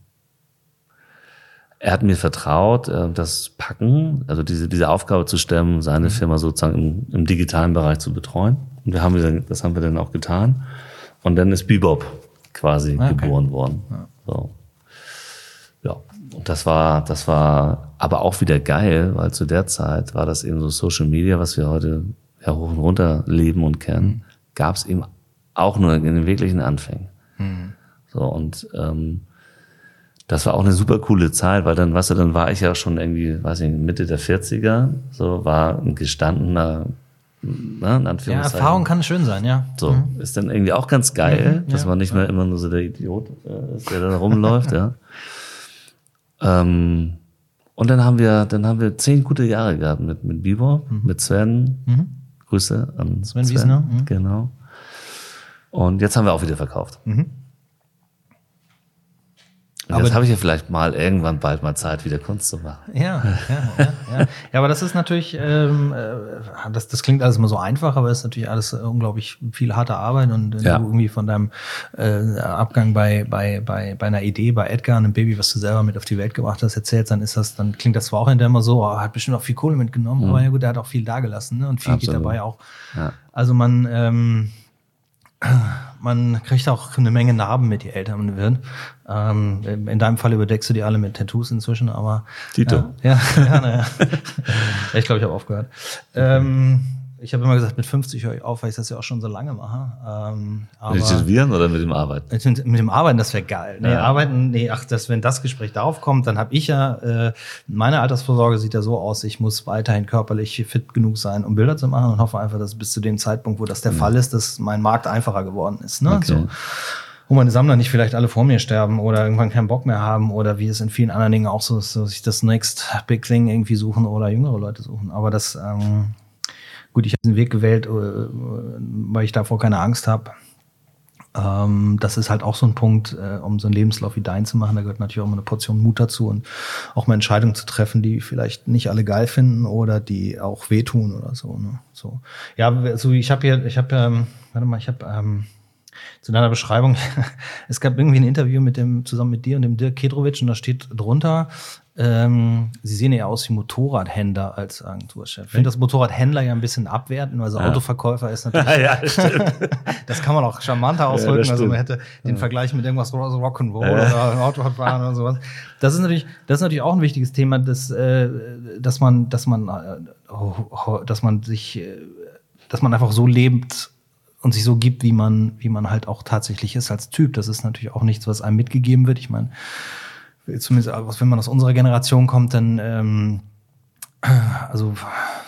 er hat mir vertraut, äh, das Packen, also diese, diese Aufgabe zu stemmen, seine Firma sozusagen im, im digitalen Bereich zu betreuen. Und wir haben wir dann, das haben wir dann auch getan. Und dann ist Bebop quasi Ah, okay. geboren worden. So. Ja, und das war, das war aber auch wieder geil, weil zu der Zeit war das eben so Social Media, was wir heute ja hoch und runter leben und kennen, gab es eben auch nur in den wirklichen Anfängen. So, und ähm, das war auch eine super coole Zeit, weil dann, weißt du, dann war ich ja schon irgendwie, weiß ich, Mitte der 40er, so war ein gestandener, ne, in Ja. Erfahrung kann schön sein, ja. So, ist dann irgendwie auch ganz geil, Mhm, dass ja. man nicht mehr immer nur so der Idiot äh, ist, der da rumläuft, ja. Ähm, und dann haben wir, dann haben wir zehn gute Jahre gehabt mit, mit Bibor, mit Sven. Grüße an Mhm. Sven Wiesner, mhm. Genau. Und jetzt haben wir auch wieder verkauft. Aber- jetzt habe ich ja vielleicht mal irgendwann bald mal Zeit, wieder Kunst zu machen. Ja, ja, ja, ja. Ja, aber das ist natürlich, ähm, äh, das, das klingt alles immer so einfach, aber es ist natürlich alles unglaublich viel harte Arbeit und wenn Ja. du irgendwie von deinem äh, Abgang bei, bei, bei, bei einer Idee, bei Edgar, einem Baby, was du selber mit auf die Welt gebracht hast, erzählst, dann ist das, dann klingt das zwar auch hinterher immer so, oh, hat bestimmt auch viel Kohle mitgenommen, aber ja gut, er hat auch viel dagelassen, ne? Und viel geht Absolut. dabei auch. Ja. Also man, ähm, man kriegt auch eine Menge Narben mit, je älter man wird. Ähm, in deinem Fall überdeckst du die alle mit Tattoos inzwischen, aber Tito. Ja, ja, ja, naja. ich glaube, ich habe aufgehört. Ähm, ich habe immer gesagt, mit 50 höre ich auf, weil ich das ja auch schon so lange mache. Ähm, Mit dem Tätowieren oder mit dem Arbeiten? mit, mit dem Arbeiten, das wäre geil. Nee, Ja. Arbeiten, nee, ach, das, wenn das Gespräch darauf kommt, dann habe ich ja, äh, meine Altersvorsorge sieht ja so aus, ich muss weiterhin körperlich fit genug sein, um Bilder zu machen und hoffe einfach, dass bis zu dem Zeitpunkt, wo das der Fall ist, dass mein Markt einfacher geworden ist. Ne? Mhm. Okay. So. Wo meine Sammler nicht vielleicht alle vor mir sterben oder irgendwann keinen Bock mehr haben oder wie es in vielen anderen Dingen auch so ist, so sich das Next Big Thing irgendwie suchen oder jüngere Leute suchen. Aber das, ähm, gut, ich habe den Weg gewählt, äh, weil ich davor keine Angst habe. Ähm, das ist halt auch so ein Punkt, äh, um so einen Lebenslauf wie deinen zu machen. Da gehört natürlich auch immer eine Portion Mut dazu und auch mal Entscheidungen zu treffen, die vielleicht nicht alle geil finden oder die auch wehtun oder so. Ne? So, ja, so ich habe hier, ich habe, ähm, warte mal, ich habe ähm, zu deiner Beschreibung, es gab irgendwie ein Interview mit dem, zusammen mit dir und dem Dirk Kedrovic und da steht drunter, ähm, sie sehen eher aus wie Motorradhändler als Agenturchef. Ich finde das Motorradhändler ja ein bisschen abwertend, also Autoverkäufer ist natürlich, ja, das kann man auch charmanter ausdrücken, das also man hätte den Vergleich mit irgendwas Ro- so Rock'n'Roll oder Autofahren oder sowas. Das ist natürlich, das ist natürlich auch ein wichtiges Thema, dass, äh, dass man, dass man, äh, dass man sich, äh, dass man einfach so lebt und sich so gibt, wie man, wie man halt auch tatsächlich ist als Typ. Das ist natürlich auch nichts, was einem mitgegeben wird. Ich meine, zumindest aus- wenn man aus unserer Generation kommt, dann, ähm, also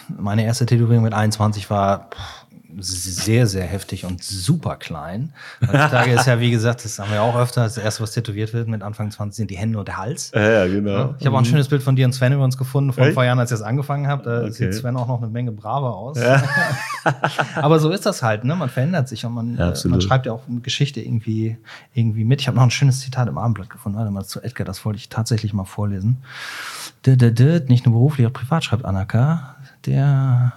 meine erste Tätowierung mit 21 war pff, sehr, sehr heftig und super klein. Heutzutage ist ja, wie gesagt, das haben wir auch öfter, das erste, was tätowiert wird mit Anfang 20 sind die Hände und der Hals. Ja, ja, genau. Ich habe auch ein schönes Bild von dir und Sven über uns gefunden, vor ein paar Jahren, als ich das angefangen habe. Da Okay. sieht Sven auch noch eine Menge braver aus. Aber so ist das halt, ne? Man verändert sich und man, Ja, äh, man schreibt ja auch Geschichte irgendwie, irgendwie mit. Ich habe noch ein schönes Zitat im Abendblatt gefunden. Warte mal, zu Edgar, das wollte ich tatsächlich mal vorlesen. Nicht nur beruflich, auch privat schreibt Anaka, der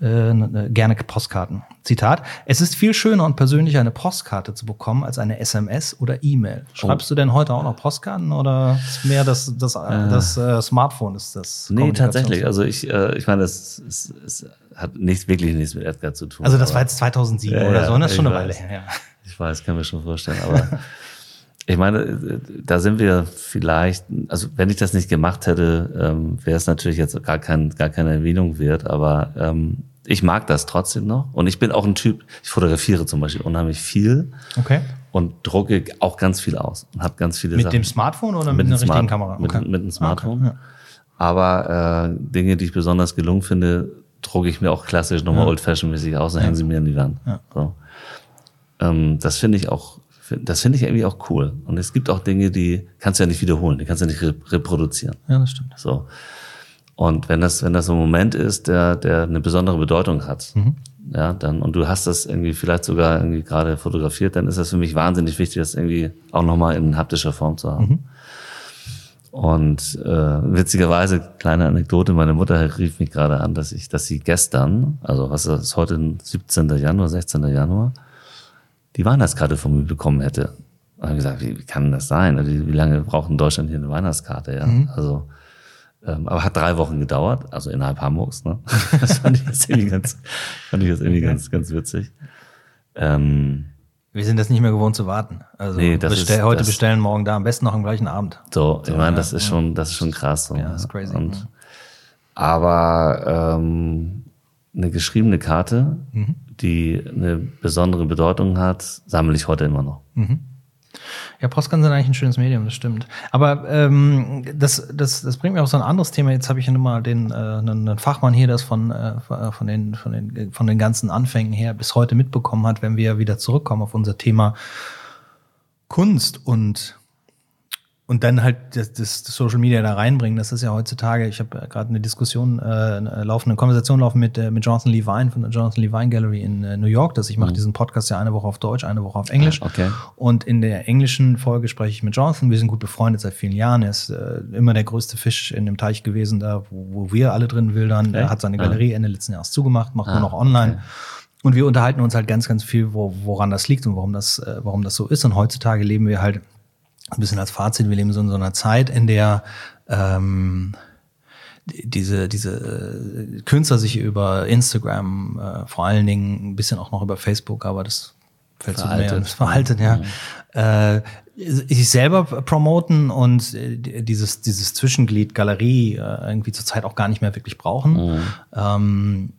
äh, ne- gerne Postkarten. Zitat: Es ist viel schöner und persönlicher, eine Postkarte zu bekommen, als eine SMS oder E-Mail. Schreibst du denn heute auch noch Postkarten oder ist mehr das, das, das äh, Smartphone ist das? Nee, tatsächlich. Also ich, äh, ich meine, es, es, es hat nicht wirklich nichts mit Edgar zu tun. Also das war jetzt 2007 Ja, oder so, und das ist schon eine Weile weiß. her. Ja. Ich weiß, kann mir schon vorstellen, aber ich meine, äh, da sind wir vielleicht, also wenn ich das nicht gemacht hätte, ähm, wäre es natürlich jetzt gar, kein, gar keine Erwähnung wert, aber ähm, ich mag das trotzdem noch und ich bin auch ein Typ, ich fotografiere zum Beispiel unheimlich viel Okay. und drucke auch ganz viel aus und habe ganz viele Mit Sachen. dem Smartphone oder mit, dem einer richtigen Kamera? Mit, Okay. mit einem Smartphone. Okay, ja. Aber äh, Dinge, die ich besonders gelungen finde, drucke ich mir auch klassisch nochmal old-fashioned-mäßig aus und hänge sie mir an die Wand. Ja. So. Ähm, das finde ich auch, das finde ich irgendwie auch cool. Und es gibt auch Dinge, die kannst du ja nicht wiederholen, die kannst du ja nicht re reproduzieren. ja, das stimmt. So. Und wenn das, wenn das so ein Moment ist, der, der eine besondere Bedeutung hat, Mhm. ja, dann, und du hast das irgendwie vielleicht sogar irgendwie gerade fotografiert, dann ist das für mich wahnsinnig wichtig, das irgendwie auch nochmal in haptischer Form zu haben. Mhm. Und äh, witzigerweise, kleine Anekdote, meine Mutter rief mich gerade an, dass ich, dass sie gestern, also was ist das, heute 17. Januar, 16. Januar, die Weihnachtskarte von mir bekommen hätte. Und habe gesagt, wie, wie kann das sein? Also, Wie, wie lange braucht in Deutschland hier eine Weihnachtskarte? Ja, also ähm, aber hat drei Wochen gedauert, also innerhalb Hamburgs. Ne? Das fand ich jetzt irgendwie ganz, fand ich jetzt irgendwie ganz, ganz witzig. Ähm, Wir sind das nicht mehr gewohnt zu warten. Also Nee, bestell, ist- heute bestellen, morgen da, am besten noch am gleichen Abend. so, ich meine, das ja, ist schon, das ist schon krass. So, Ja, das ist crazy, Und, ja. Aber ähm, eine geschriebene Karte, Mhm. die eine besondere Bedeutung hat, sammle ich heute immer noch. Mhm. Ja, Postkarten sind eigentlich ein schönes Medium, das stimmt. Aber ähm, das, das, das bringt mir auch so ein anderes Thema. Jetzt habe ich ja nun mal den, äh, einen, einen Fachmann hier, das von, äh, von, den, von, den, von den ganzen Anfängen her bis heute mitbekommen hat, wenn wir wieder zurückkommen auf unser Thema Kunst und und dann halt das, das, Social Media da reinbringen. Das ist ja heutzutage, ich habe gerade eine Diskussion, äh, eine laufende Konversation laufen mit, äh, mit Jonathan Levine von der Jonathan Levine Gallery in äh, New York. Dass ich mache mhm. diesen Podcast ja eine Woche auf Deutsch, eine Woche auf Englisch. Okay. Und in der englischen Folge spreche ich mit Jonathan. Wir sind gut befreundet seit vielen Jahren. Er ist äh, immer der größte Fisch in dem Teich gewesen, da wo, wo wir alle drin wildern. Okay. Er hat seine Galerie Ende letzten Jahres zugemacht, macht ah, nur noch online. Okay. Und wir unterhalten uns halt ganz, ganz viel, wo, woran das liegt und warum das, äh, warum das so ist. Und heutzutage leben wir halt ein bisschen als Fazit, wir leben so in so einer Zeit, in der ähm, diese, diese äh, Künstler sich über Instagram, äh, vor allen Dingen ein bisschen auch noch über Facebook, aber das fällt so mehr, das verhaltet, ja. ja. Äh, sich selber promoten und äh, dieses, dieses Zwischenglied Galerie äh, irgendwie zurzeit auch gar nicht mehr wirklich brauchen. Mhm. Ähm,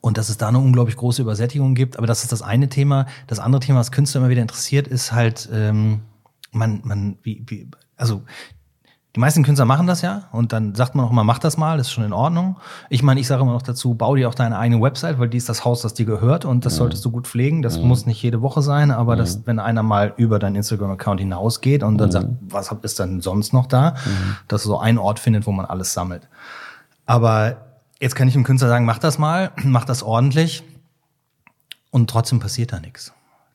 und dass es da eine unglaublich große Übersättigung gibt. Aber das ist das eine Thema. Das andere Thema, was Künstler immer wieder interessiert, ist halt, ähm, man, man, wie, wie, also die meisten Künstler machen das ja und dann sagt man auch mal, mach das mal, das ist schon in Ordnung. Ich meine, ich sage immer noch dazu, bau dir auch deine eigene Website, weil die ist das Haus, das dir gehört und das mhm. solltest du gut pflegen. Das mhm. muss nicht jede Woche sein, aber mhm. das, wenn einer mal über deinen Instagram-Account hinausgeht und dann sagt, was ist dann sonst noch da, dass so ein Ort findet, wo man alles sammelt. Aber jetzt kann ich dem Künstler sagen, mach das mal, mach das ordentlich und trotzdem passiert da nichts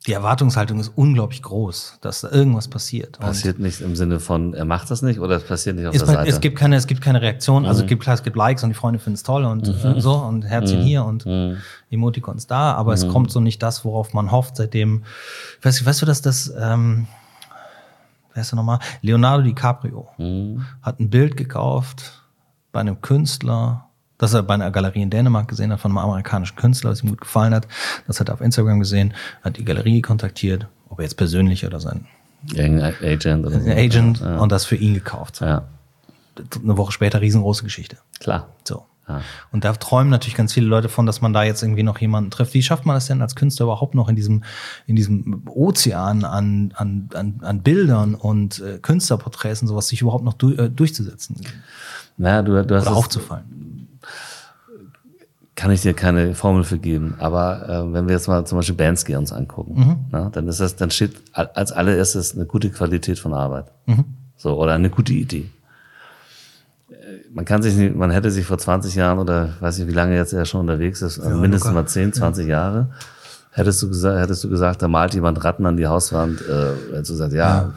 die Erwartungshaltung ist unglaublich groß, dass da irgendwas passiert. Passiert und nicht im Sinne von, er macht das nicht oder es passiert nicht auf der Seite? Es gibt keine, es gibt keine Reaktion. Also mhm. es gibt klar, es gibt Likes und die Freunde finden es toll und mhm. so und Herzchen mhm. hier und mhm. Emoticons da, aber es mhm. kommt so nicht das, worauf man hofft, seitdem, weißt, weißt du, dass das, ähm, wer ist der nochmal? Leonardo DiCaprio mhm. hat ein Bild gekauft bei einem Künstler, das er bei einer Galerie in Dänemark gesehen hat von einem amerikanischen Künstler, was ihm gut gefallen hat. Das hat er auf Instagram gesehen, hat die Galerie kontaktiert, ob er jetzt persönlich oder sein Agent oder so. Agent ja. und das für ihn gekauft. Ja. Eine Woche später riesengroße Geschichte. Klar. So. Ja. Und da träumen natürlich ganz viele Leute von, dass man da jetzt irgendwie noch jemanden trifft. Wie schafft man das denn als Künstler überhaupt noch in diesem, in diesem Ozean an, an, an, an Bildern und äh, Künstlerporträts und sowas, sich überhaupt noch du, äh, durchzusetzen? Naja, du, du hast Oder aufzufallen kann ich dir keine Formel für geben. Aber äh, wenn wir jetzt mal zum Beispiel Bandsky uns angucken, mhm. na, dann ist das, dann steht als allererstes eine gute Qualität von Arbeit. Mhm. So, oder eine gute Idee. Man kann sich nicht, man hätte sich vor 20 Jahren oder weiß ich, wie lange jetzt er schon unterwegs ist, ja, mindestens locker. mal 10, 20 ja. Jahre, hättest du gesagt, hättest du gesagt, da malt jemand Ratten an die Hauswand, äh, hättest du gesagt, ja, ja.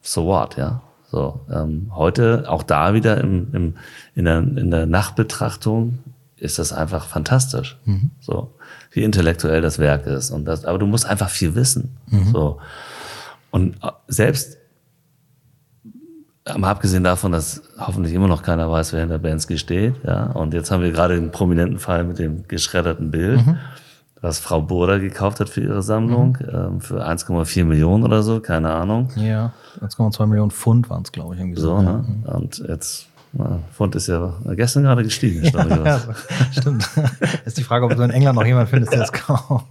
so what, ja. So, ähm, heute auch da wieder im, im, in, der, in der Nachbetrachtung ist das einfach fantastisch. Mhm. So, wie intellektuell das Werk ist. Und das, aber du musst einfach viel wissen. Mhm. So. Und äh, selbst, mal abgesehen davon, dass hoffentlich immer noch keiner weiß, wer hinter Bansky steht, ja. Und jetzt haben wir gerade den prominenten Fall mit dem geschredderten Bild, mhm. was Frau Burda gekauft hat für ihre Sammlung, mhm. ähm, für 1,4 Millionen oder so, keine Ahnung. Ja, 1,2 Millionen Pfund waren es, glaube ich, irgendwie so. so ne? Mhm. Und jetzt na, Pfund ist ja gestern gerade gestiegen. ja, stimmt. ist die Frage, ob du in England noch jemand findest, der es kauft.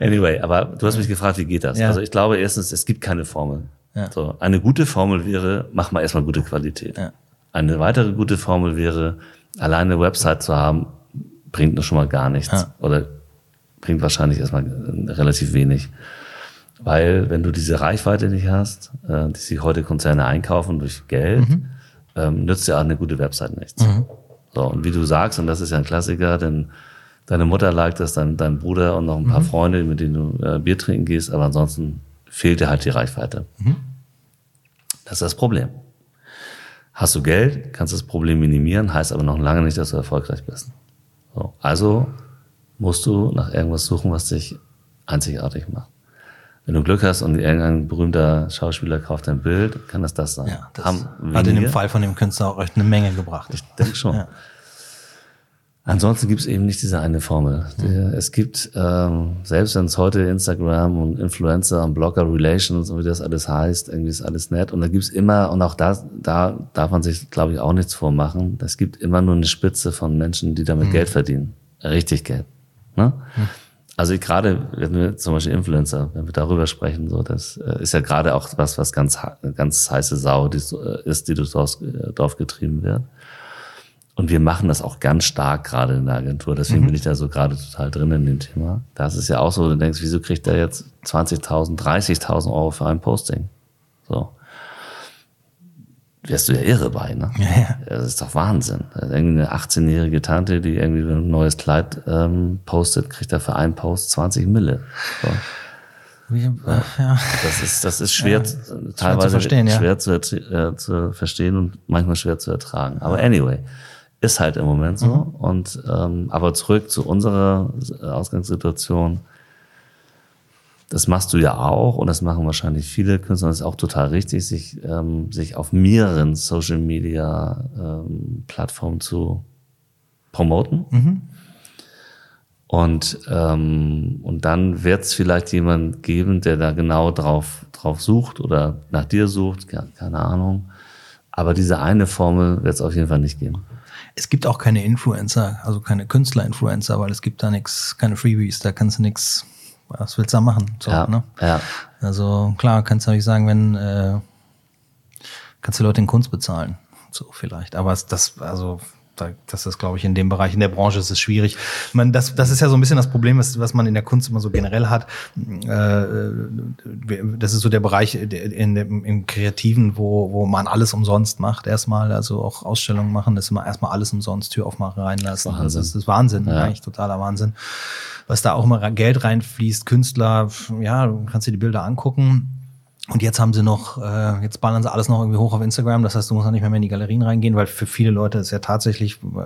Anyway, aber du hast mich gefragt, wie geht das? Ja. Also ich glaube erstens, es gibt keine Formel. Ja. So, eine gute Formel wäre, mach mal erstmal gute Qualität. Ja. Eine weitere gute Formel wäre, alleine eine Website zu haben, bringt schon mal gar nichts. Ja. Oder bringt wahrscheinlich erstmal relativ wenig. Weil wenn du diese Reichweite nicht hast, äh, die sich heute Konzerne einkaufen durch Geld, mhm ähm, nützt ja auch eine gute Website nichts. Mhm. So, und wie du sagst, und das ist ja ein Klassiker, denn deine Mutter liked das, dein, dein Bruder und noch ein paar mhm. Freunde, mit denen du äh, Bier trinken gehst, aber ansonsten fehlt dir halt die Reichweite. Mhm. Das ist das Problem. Hast du Geld, kannst das Problem minimieren, heißt aber noch lange nicht, dass du erfolgreich bist. So, also musst du nach irgendwas suchen, was dich einzigartig macht. Wenn du Glück hast und irgendein berühmter Schauspieler kauft ein Bild, kann das das sein. Ja, das Haben hat in dem Fall von dem Künstler auch echt eine Menge gebracht. Ich denke schon. Ja. Ansonsten gibt es eben nicht diese eine Formel. Mhm. Es gibt, ähm, selbst wenn es heute Instagram und Influencer und Blogger Relations und wie das alles heißt, irgendwie ist alles nett. Und da gibt's immer, und auch da, da darf man sich, glaube ich, auch nichts vormachen. Es gibt immer nur eine Spitze von Menschen, die damit mhm. Geld verdienen. Richtig Geld. Ne? Mhm. Also gerade, wenn wir zum Beispiel Influencer, wenn wir darüber sprechen, so, das äh, ist ja gerade auch was, was ganz, ganz heiße Sau äh, ist, die durchs äh, Dorf getrieben wird. Und wir machen das auch ganz stark gerade in der Agentur. Deswegen mhm. bin ich da so gerade total drin in dem Thema. Das ist ja auch so, du denkst, wieso kriegt er jetzt 20.000, 30.000 Euro für ein Posting? So. Wärst du ja irre bei, ne? Ja, ja. Das ist doch Wahnsinn. Irgendwie eine 18-jährige Tante, die irgendwie ein neues Kleid ähm, postet, kriegt er für einen Post 20 Mille. So. Wie, ja. Das ist, das ist schwer, teilweise schwer zu verstehen, schwer zu, äh, zu verstehen und manchmal schwer zu ertragen. Aber anyway, ist halt im Moment so. Mhm. Und ähm, aber zurück zu unserer Ausgangssituation. Das machst du ja auch und das machen wahrscheinlich viele Künstler. Das ist auch total richtig, sich, ähm, sich auf mehreren Social Media ähm, Plattformen zu promoten. Mhm. Und, ähm, und dann wird es vielleicht jemand geben, der da genau drauf, drauf sucht oder nach dir sucht, keine Ahnung. Aber diese eine Formel wird es auf jeden Fall nicht geben. Es gibt auch keine Influencer, also keine Künstler-Influencer, weil es gibt da nichts, keine Freebies, da kannst du nichts, was willst du da machen? So, ja, ne? ja. Also klar, kannst du natürlich sagen, wenn äh, kannst du Leute in Kunst bezahlen, so vielleicht. Aber das, also das ist, glaube ich, in dem Bereich, in der Branche ist es schwierig. Man, das, das ist ja so ein bisschen das Problem, was, was man in der Kunst immer so generell hat. Äh, das ist so der Bereich in, dem, im Kreativen, wo, wo man alles umsonst macht. Erstmal, also auch Ausstellungen machen, das immer erstmal alles umsonst, Tür aufmachen, reinlassen. Wahnsinn. Das ist, das ist Wahnsinn, ja. eigentlich totaler Wahnsinn. Was da auch immer Geld reinfließt, Künstler, ja, du kannst dir die Bilder angucken und jetzt haben sie noch, äh, jetzt ballern sie alles noch irgendwie hoch auf Instagram. Das heißt, du musst auch nicht mehr, mehr in die Galerien reingehen, weil für viele Leute es ja tatsächlich äh,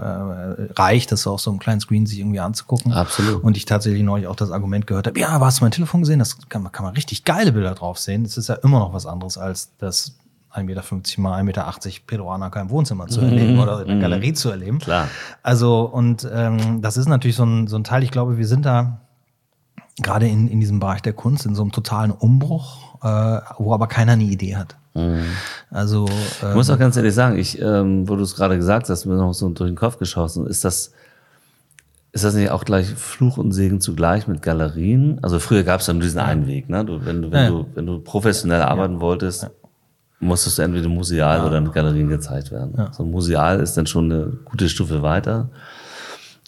reicht, das auf so einem kleinen Screen sich irgendwie anzugucken. Absolut. Und ich tatsächlich neulich auch das Argument gehört habe, ja, hast du mein Telefon gesehen? Das kann man, kann man richtig geile Bilder drauf sehen. Das ist ja immer noch was anderes als das 1,50 Meter mal 1,80 Meter Peruaner im Wohnzimmer zu erleben mhm. oder in der mhm. Galerie zu erleben. Klar. Also, und ähm, das ist natürlich so ein, so ein Teil, ich glaube, wir sind da gerade in, in diesem Bereich der Kunst in so einem totalen Umbruch äh, wo aber keiner eine Idee hat. Mhm. Also ähm, ich muss auch ganz ehrlich sagen, ich, ähm, wo du es gerade gesagt hast, mir noch so durch den Kopf geschossen, ist das ist das nicht auch gleich Fluch und Segen zugleich mit Galerien? Also früher gab es ja nur diesen einen Weg, ne? Du, wenn du wenn ja. du wenn du professionell arbeiten ja. wolltest, ja. musstest du entweder museal oder in Galerien gezeigt werden. So museal ist dann schon eine gute Stufe weiter.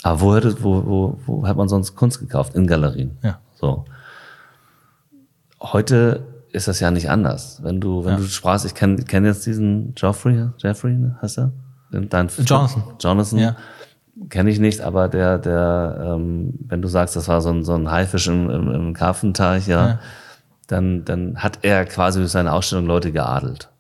Aber wo, hätte, wo, wo, wo hat man sonst Kunst gekauft? In Galerien. Ja. So. Heute ist das ja nicht anders. Wenn du, wenn ja. du sprachst, ich kenne kenn jetzt diesen Geoffrey, Jeffrey, heißt er? Dein Jonathan. Jonathan. Ja. Kenne ich nicht, aber der, der, ähm, wenn du sagst, das war so ein, so ein Haifisch im, im, im Karfenteich, ja, ja, Dann, dann hat er quasi durch seine Ausstellung Leute geadelt.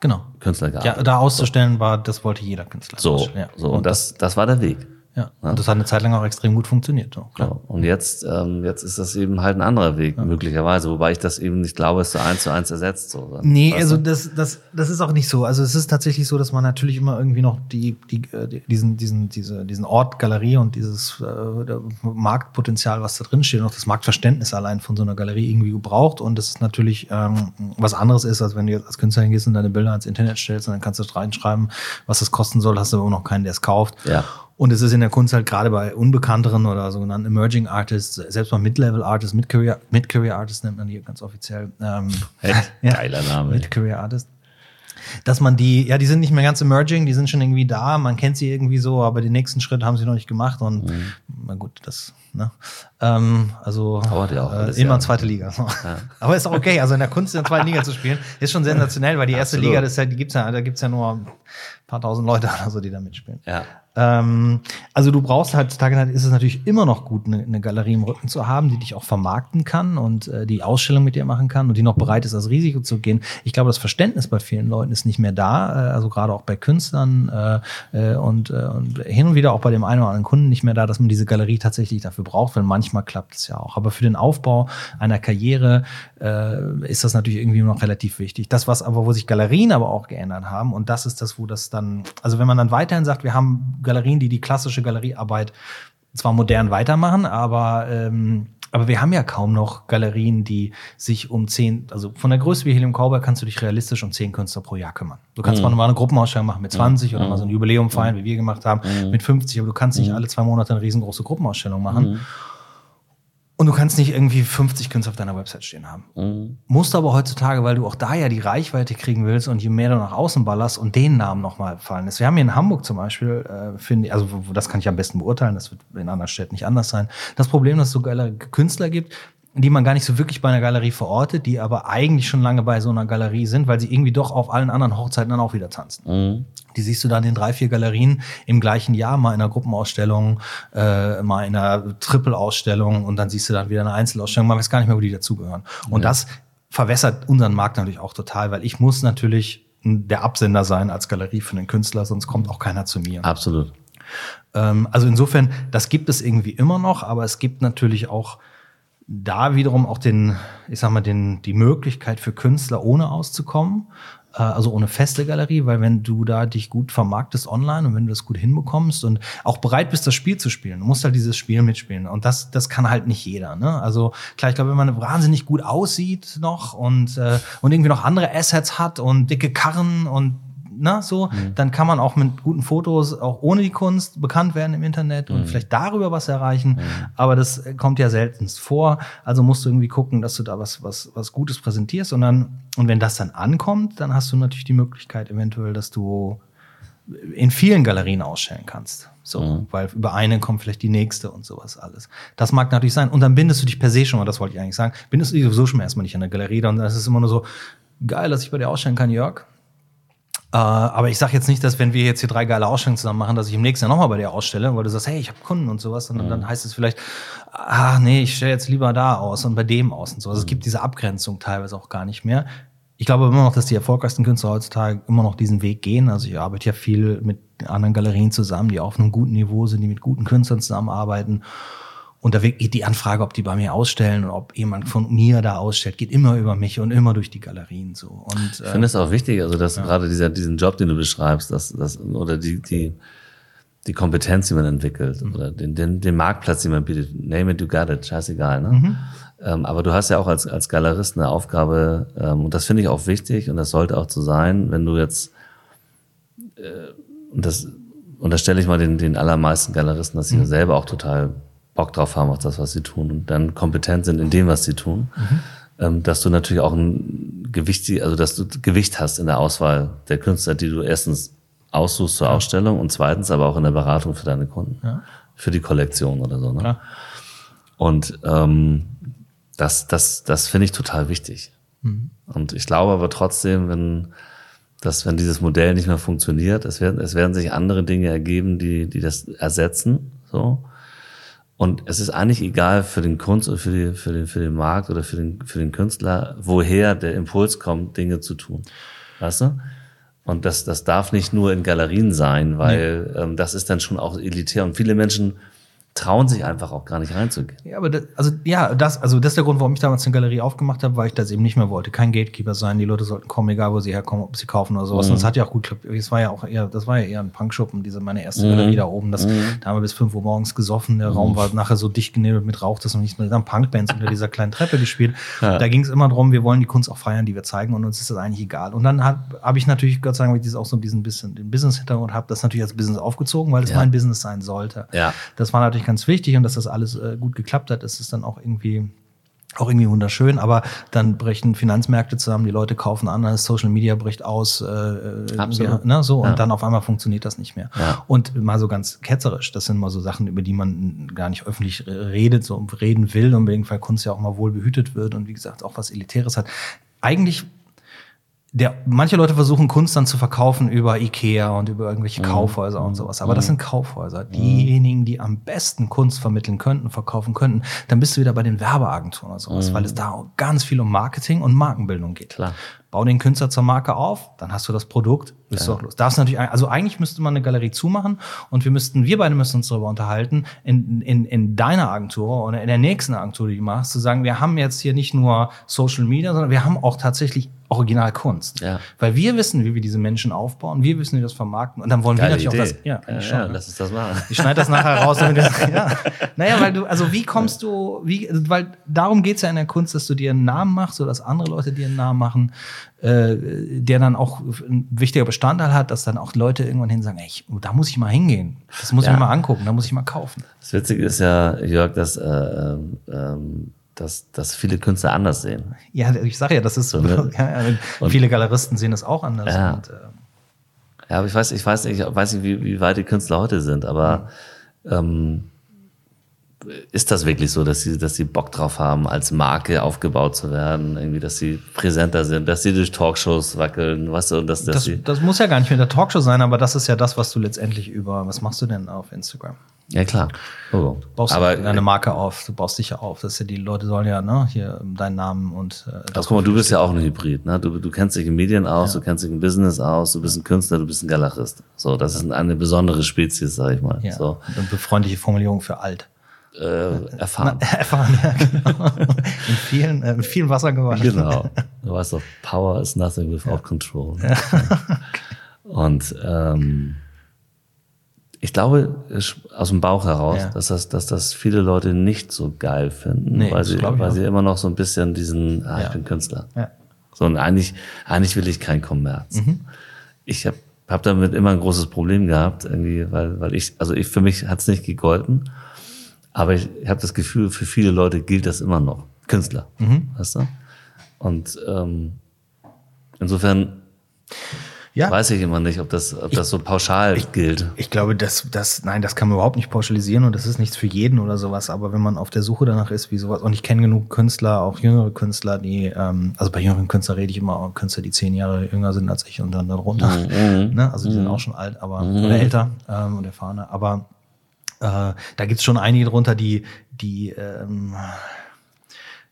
Genau. Künstler geadelt. Ja, da auszustellen war, das wollte jeder Künstler. So, ja. so und, und das, das war der Weg. Ja. Und das hat eine Zeit lang auch extrem gut funktioniert. Klar. Ja. Und jetzt, ähm, jetzt ist das eben halt ein anderer Weg, ja. möglicherweise, wobei ich das eben nicht glaube, es so eins zu eins ersetzt. So, nee, also das, das, das ist auch nicht so. Also es ist tatsächlich so, dass man natürlich immer irgendwie noch die, die, die diesen, diesen, diese, diesen Ort Galerie und dieses äh, Marktpotenzial, was da drin steht, auch das Marktverständnis allein von so einer Galerie irgendwie gebraucht. Und das ist natürlich ähm, was anderes ist, als wenn du jetzt als Künstler hingehst und deine Bilder ans Internet stellst und dann kannst du reinschreiben, was das kosten soll, hast du aber auch noch keinen, der es kauft. Ja. Und es ist in der Kunst halt gerade bei unbekannteren oder sogenannten Emerging Artists, selbst bei Mid-Level Artists, Mid-Career Mid -Career Artists nennt man die ganz offiziell. Ähm, ja, geiler Name. Mid-Career Artist. Dass man die, ja, die sind nicht mehr ganz emerging, die sind schon irgendwie da, man kennt sie irgendwie so, aber den nächsten Schritt haben sie noch nicht gemacht und mhm. na gut, das, ne? Ähm, also Dauert ja auch äh, immer Jahr. zweite Liga. Ja. aber ist auch okay, also in der Kunst in der zweiten Liga zu spielen, ist schon sensationell, weil die erste Absolut. Liga, das ja, die gibt's ja, da gibt's ja nur paar tausend Leute oder so, die da mitspielen. Ja. Ähm, also du brauchst heutzutage halt, ist es natürlich immer noch gut, eine, eine, Galerie im Rücken zu haben, die dich auch vermarkten kann und äh, die Ausstellung mit dir machen kann und die noch bereit ist, das Risiko zu gehen. Ich glaube, das Verständnis bei vielen Leuten ist nicht mehr da, äh, also gerade auch bei Künstlern äh, äh, und, äh, und hin und wieder auch bei dem einen oder anderen Kunden nicht mehr da, dass man diese Galerie tatsächlich dafür braucht, weil manchmal klappt es ja auch. Aber für den Aufbau einer Karriere äh, ist das natürlich irgendwie noch relativ wichtig. Das, was aber, wo sich Galerien aber auch geändert haben und das ist das, wo das dann, also wenn man dann weiterhin sagt, wir haben Galerien, die die klassische Galeriearbeit zwar modern weitermachen, aber ähm, aber wir haben ja kaum noch Galerien, die sich um zehn, also von der Größe wie Helium Cowboy kannst du dich realistisch um zehn Künstler pro Jahr kümmern. Du kannst mhm. mal eine Gruppenausstellung machen mit 20 mhm. oder mal so ein Jubiläum feiern, wie wir gemacht haben, mhm. mit 50, aber du kannst nicht mhm. alle zwei Monate eine riesengroße Gruppenausstellung machen. Und du kannst nicht irgendwie 50 Künstler auf deiner Website stehen haben. Mhm. Musst aber heutzutage, weil du auch da ja die Reichweite kriegen willst und je mehr du nach außen ballerst und den Namen nochmal fallen ist. Wir haben hier in Hamburg zum Beispiel, äh, finde ich, also das kann ich am besten beurteilen, das wird in anderen Städten nicht anders sein. Das Problem, dass es so geile Künstler gibt, die man gar nicht so wirklich bei einer Galerie verortet, die aber eigentlich schon lange bei so einer Galerie sind, weil sie irgendwie doch auf allen anderen Hochzeiten dann auch wieder tanzen. Mhm. Die siehst du dann in drei, vier Galerien im gleichen Jahr, mal in einer Gruppenausstellung, äh, mal in einer Triple-Ausstellung und dann siehst du dann wieder eine Einzelausstellung. Man weiß gar nicht mehr, wo die dazugehören. Und das verwässert unseren Markt natürlich auch total, weil ich muss natürlich der Absender sein als Galerie für den Künstler, sonst kommt auch keiner zu mir. Absolut. Ähm, also insofern, das gibt es irgendwie immer noch, aber es gibt natürlich auch da wiederum auch den, ich sag mal, den, die Möglichkeit für Künstler ohne auszukommen, äh, also ohne feste Galerie, weil wenn du da dich gut vermarktest online und wenn du das gut hinbekommst und auch bereit bist, das Spiel zu spielen, du musst halt dieses Spiel mitspielen und das, das kann halt nicht jeder. Ne? Also klar, ich glaube, wenn man wahnsinnig gut aussieht noch und, äh, und irgendwie noch andere Assets hat und dicke Karren und na, so, dann kann man auch mit guten Fotos, auch ohne die Kunst, bekannt werden im Internet und vielleicht darüber was erreichen. Aber das äh, kommt ja seltenst vor. Also musst du irgendwie gucken, dass du da was, was, was Gutes präsentierst. Und dann, und wenn das dann ankommt, dann hast du natürlich die Möglichkeit eventuell, dass du in vielen Galerien ausstellen kannst. So, weil über eine kommt vielleicht die nächste und sowas alles. Das mag natürlich sein. Und dann bindest du dich per se schon mal, das wollte ich eigentlich sagen, bindest du dich sowieso schon mal erstmal nicht an der Galerie. Und dann ist es immer nur so, geil, dass ich bei dir ausstellen kann, Jörg. Äh, aber ich sage jetzt nicht, dass wenn wir jetzt hier drei geile Ausstellungen zusammen machen, dass ich im nächsten Jahr nochmal bei dir ausstelle, weil du sagst, hey, ich habe Kunden und sowas. Und dann heißt es vielleicht, ah, nee, ich stelle jetzt lieber da aus und bei dem aus und so. Also es gibt diese Abgrenzung teilweise auch gar nicht mehr. Ich glaube immer noch, dass die erfolgreichsten Künstler heutzutage immer noch diesen Weg gehen. Also ich arbeite ja viel mit anderen Galerien zusammen, die auf einem guten Niveau sind, die mit guten Künstlern zusammenarbeiten. Und da geht die Anfrage, ob die bei mir ausstellen und ob jemand von mir da ausstellt, geht immer über mich und immer durch die Galerien so. Und Ich finde es auch wichtig, also dass gerade dieser, diesen Job, den du beschreibst, dass, dass, oder die, die, die Kompetenz, die man entwickelt, oder den, den, den Marktplatz, den man bietet, name it, you got it, scheißegal. Ne? Ähm, aber du hast ja auch als, als Galerist eine Aufgabe, ähm, und das finde ich auch wichtig, und das sollte auch so sein, wenn du jetzt, äh, und das unterstelle ich mal den, den allermeisten Galeristen, dass sie selber auch total Bock drauf haben auf das, was sie tun, und dann kompetent sind in dem, was sie tun ähm, dass du natürlich auch ein Gewicht, also dass du Gewicht hast in der Auswahl der Künstler, die du erstens aussuchst zur Ausstellung und zweitens aber auch in der Beratung für deine Kunden, Ja. für die Kollektion oder so. Ne? Klar. Und ähm, das, das, das finde ich total wichtig. Und ich glaube aber trotzdem, wenn dass wenn dieses Modell nicht mehr funktioniert, es werden, es werden sich andere Dinge ergeben, die, die das ersetzen. So. Und es ist eigentlich egal für den Kunst oder für, die, für, den, für den Markt oder für den, für den Künstler, woher der Impuls kommt, Dinge zu tun. Weißt du? Und das, das darf nicht nur in Galerien sein, weil ähm, das ist dann schon auch elitär. Und viele Menschen trauen sich einfach auch gar nicht reinzugehen. Ja, aber das, also ja, das, also das ist der Grund, warum ich damals eine Galerie aufgemacht habe, weil ich das eben nicht mehr wollte. Kein Gatekeeper sein. Die Leute sollten kommen, egal wo sie herkommen, ob sie kaufen oder sowas. Und das hat ja auch gut geklappt. Es war ja auch eher, das war ja eher ein Punkschuppen, diese meine erste Galerie da oben. Das, Da haben wir bis 5 Uhr morgens gesoffen. Der Raum war nachher so dicht genebelt mit Rauch, dass man nicht mehr dann Punkbands unter dieser kleinen Treppe gespielt. Da ging es immer darum, wir wollen die Kunst auch feiern, die wir zeigen und uns ist das eigentlich egal. Und dann habe hab ich natürlich, Gott sei Dank, weil ich dieses auch so diesen bisschen den Business-Hintergrund habe, das natürlich als Business aufgezogen, weil es Ja. mein Business sein sollte. Ja. Das war natürlich ganz wichtig und dass das alles äh, gut geklappt hat, ist es dann auch irgendwie auch irgendwie wunderschön, aber dann brechen Finanzmärkte zusammen, die Leute kaufen an, das Social Media bricht aus, äh, äh, Absolut. ne, so Ja. und dann auf einmal funktioniert das nicht mehr. Ja. Und mal so ganz ketzerisch, das sind mal so Sachen, über die man gar nicht öffentlich redet, so reden will, unbedingt, weil Kunst ja auch mal wohl behütet wird und wie gesagt auch was Elitäres hat. Eigentlich der, manche Leute versuchen Kunst dann zu verkaufen über Ikea und über irgendwelche Kaufhäuser und sowas. Aber das sind Kaufhäuser. Diejenigen, die am besten Kunst vermitteln könnten, verkaufen könnten, dann bist du wieder bei den Werbeagenturen oder sowas, weil es da auch ganz viel um Marketing und Markenbildung geht. Klar. Bau den Künstler zur Marke auf, dann hast du das Produkt, bist du auch los. Darfst natürlich, also eigentlich müsste man eine Galerie zumachen und wir müssten, wir beide müssen uns darüber unterhalten, in, in, in deiner Agentur oder in der nächsten Agentur, die du machst, zu sagen, wir haben jetzt hier nicht nur Social Media, sondern wir haben auch tatsächlich Originalkunst. Ja. Weil wir wissen, wie wir diese Menschen aufbauen, wir wissen, wie wir das vermarkten und dann wollen wir Geile natürlich Idee. auch das. Ja, ja, schon, ja, ne? lass uns das machen. Ich schneide das nachher raus. Damit das, ja. Naja, weil du, also wie kommst du, wie, weil darum geht's ja in der Kunst, dass du dir einen Namen machst oder dass andere Leute dir einen Namen machen, äh, der dann auch ein wichtiger Bestandteil hat, dass dann auch Leute irgendwann hin sagen, ey, ich, da muss ich mal hingehen. Das muss ich mir mal angucken, da muss ich mal kaufen. Das Witzige ist ja, Jörg, dass, äh, ähm, ähm, dass, dass viele Künstler anders sehen. Ja, ich sage ja, das ist so. ne? ja, viele Galeristen sehen das auch anders. Ja. Und, äh, Ja, aber ich weiß, ich weiß nicht, ich weiß nicht, wie, wie weit die Künstler heute sind, aber ähm, ist das wirklich so, dass sie, dass sie Bock drauf haben, als Marke aufgebaut zu werden, irgendwie, dass sie präsenter sind, dass sie durch Talkshows wackeln, weißt du, dass, dass das, sie. das muss ja gar nicht mit der Talkshow sein, aber das ist ja das, was du letztendlich über. Was machst du denn auf Instagram? Ja, klar. Oh. baust aber du deine Marke auf, du baust dich ja auf. Das ist ja die Leute sollen ja, ne, hier deinen Namen und äh, Also guck mal, du bist ja auch ein Hybrid, ne? Du, du kennst dich in Medien aus, du kennst dich im Business aus, du bist ein Künstler, du bist ein Galerist. So, das ist eine besondere Spezies, sag ich mal. ja, So, und befreundliche Formulierung für alt. äh, erfahren. Erfahren, ja, genau. in vielen, äh, mit vielen Wasser gewaschen. Genau. Du weißt doch, Power is nothing without control. Und ähm, ich glaube aus dem Bauch heraus, Ja. dass, das, dass das viele Leute nicht so geil finden, Nee, weil, sie, weil auch. sie immer noch so ein bisschen diesen, ah, Ja. ich bin Künstler. Ja. So, und eigentlich, eigentlich will ich keinen Kommerz. Mhm. Ich habe hab damit immer ein großes Problem gehabt, irgendwie, weil, weil ich, also ich, für mich hat's nicht gegolten, aber ich, ich habe das Gefühl, für viele Leute gilt das immer noch. Künstler, Mhm. weißt du? Und ähm, insofern Ja. weiß ich immer nicht, ob das, ob das so pauschal gilt. Ich glaube, das, das, nein, das kann man überhaupt nicht pauschalisieren und das ist nichts für jeden oder sowas. Aber wenn man auf der Suche danach ist, wie sowas, und ich kenne genug Künstler, auch jüngere Künstler, die, ähm, also bei jüngeren Künstlern rede ich immer auch Künstler, die zehn Jahre jünger sind als ich und dann darunter. Ne? Also die sind auch schon alt, aber oder älter ähm, und erfahrener. Aber äh, da gibt's schon einige drunter, die, die ähm,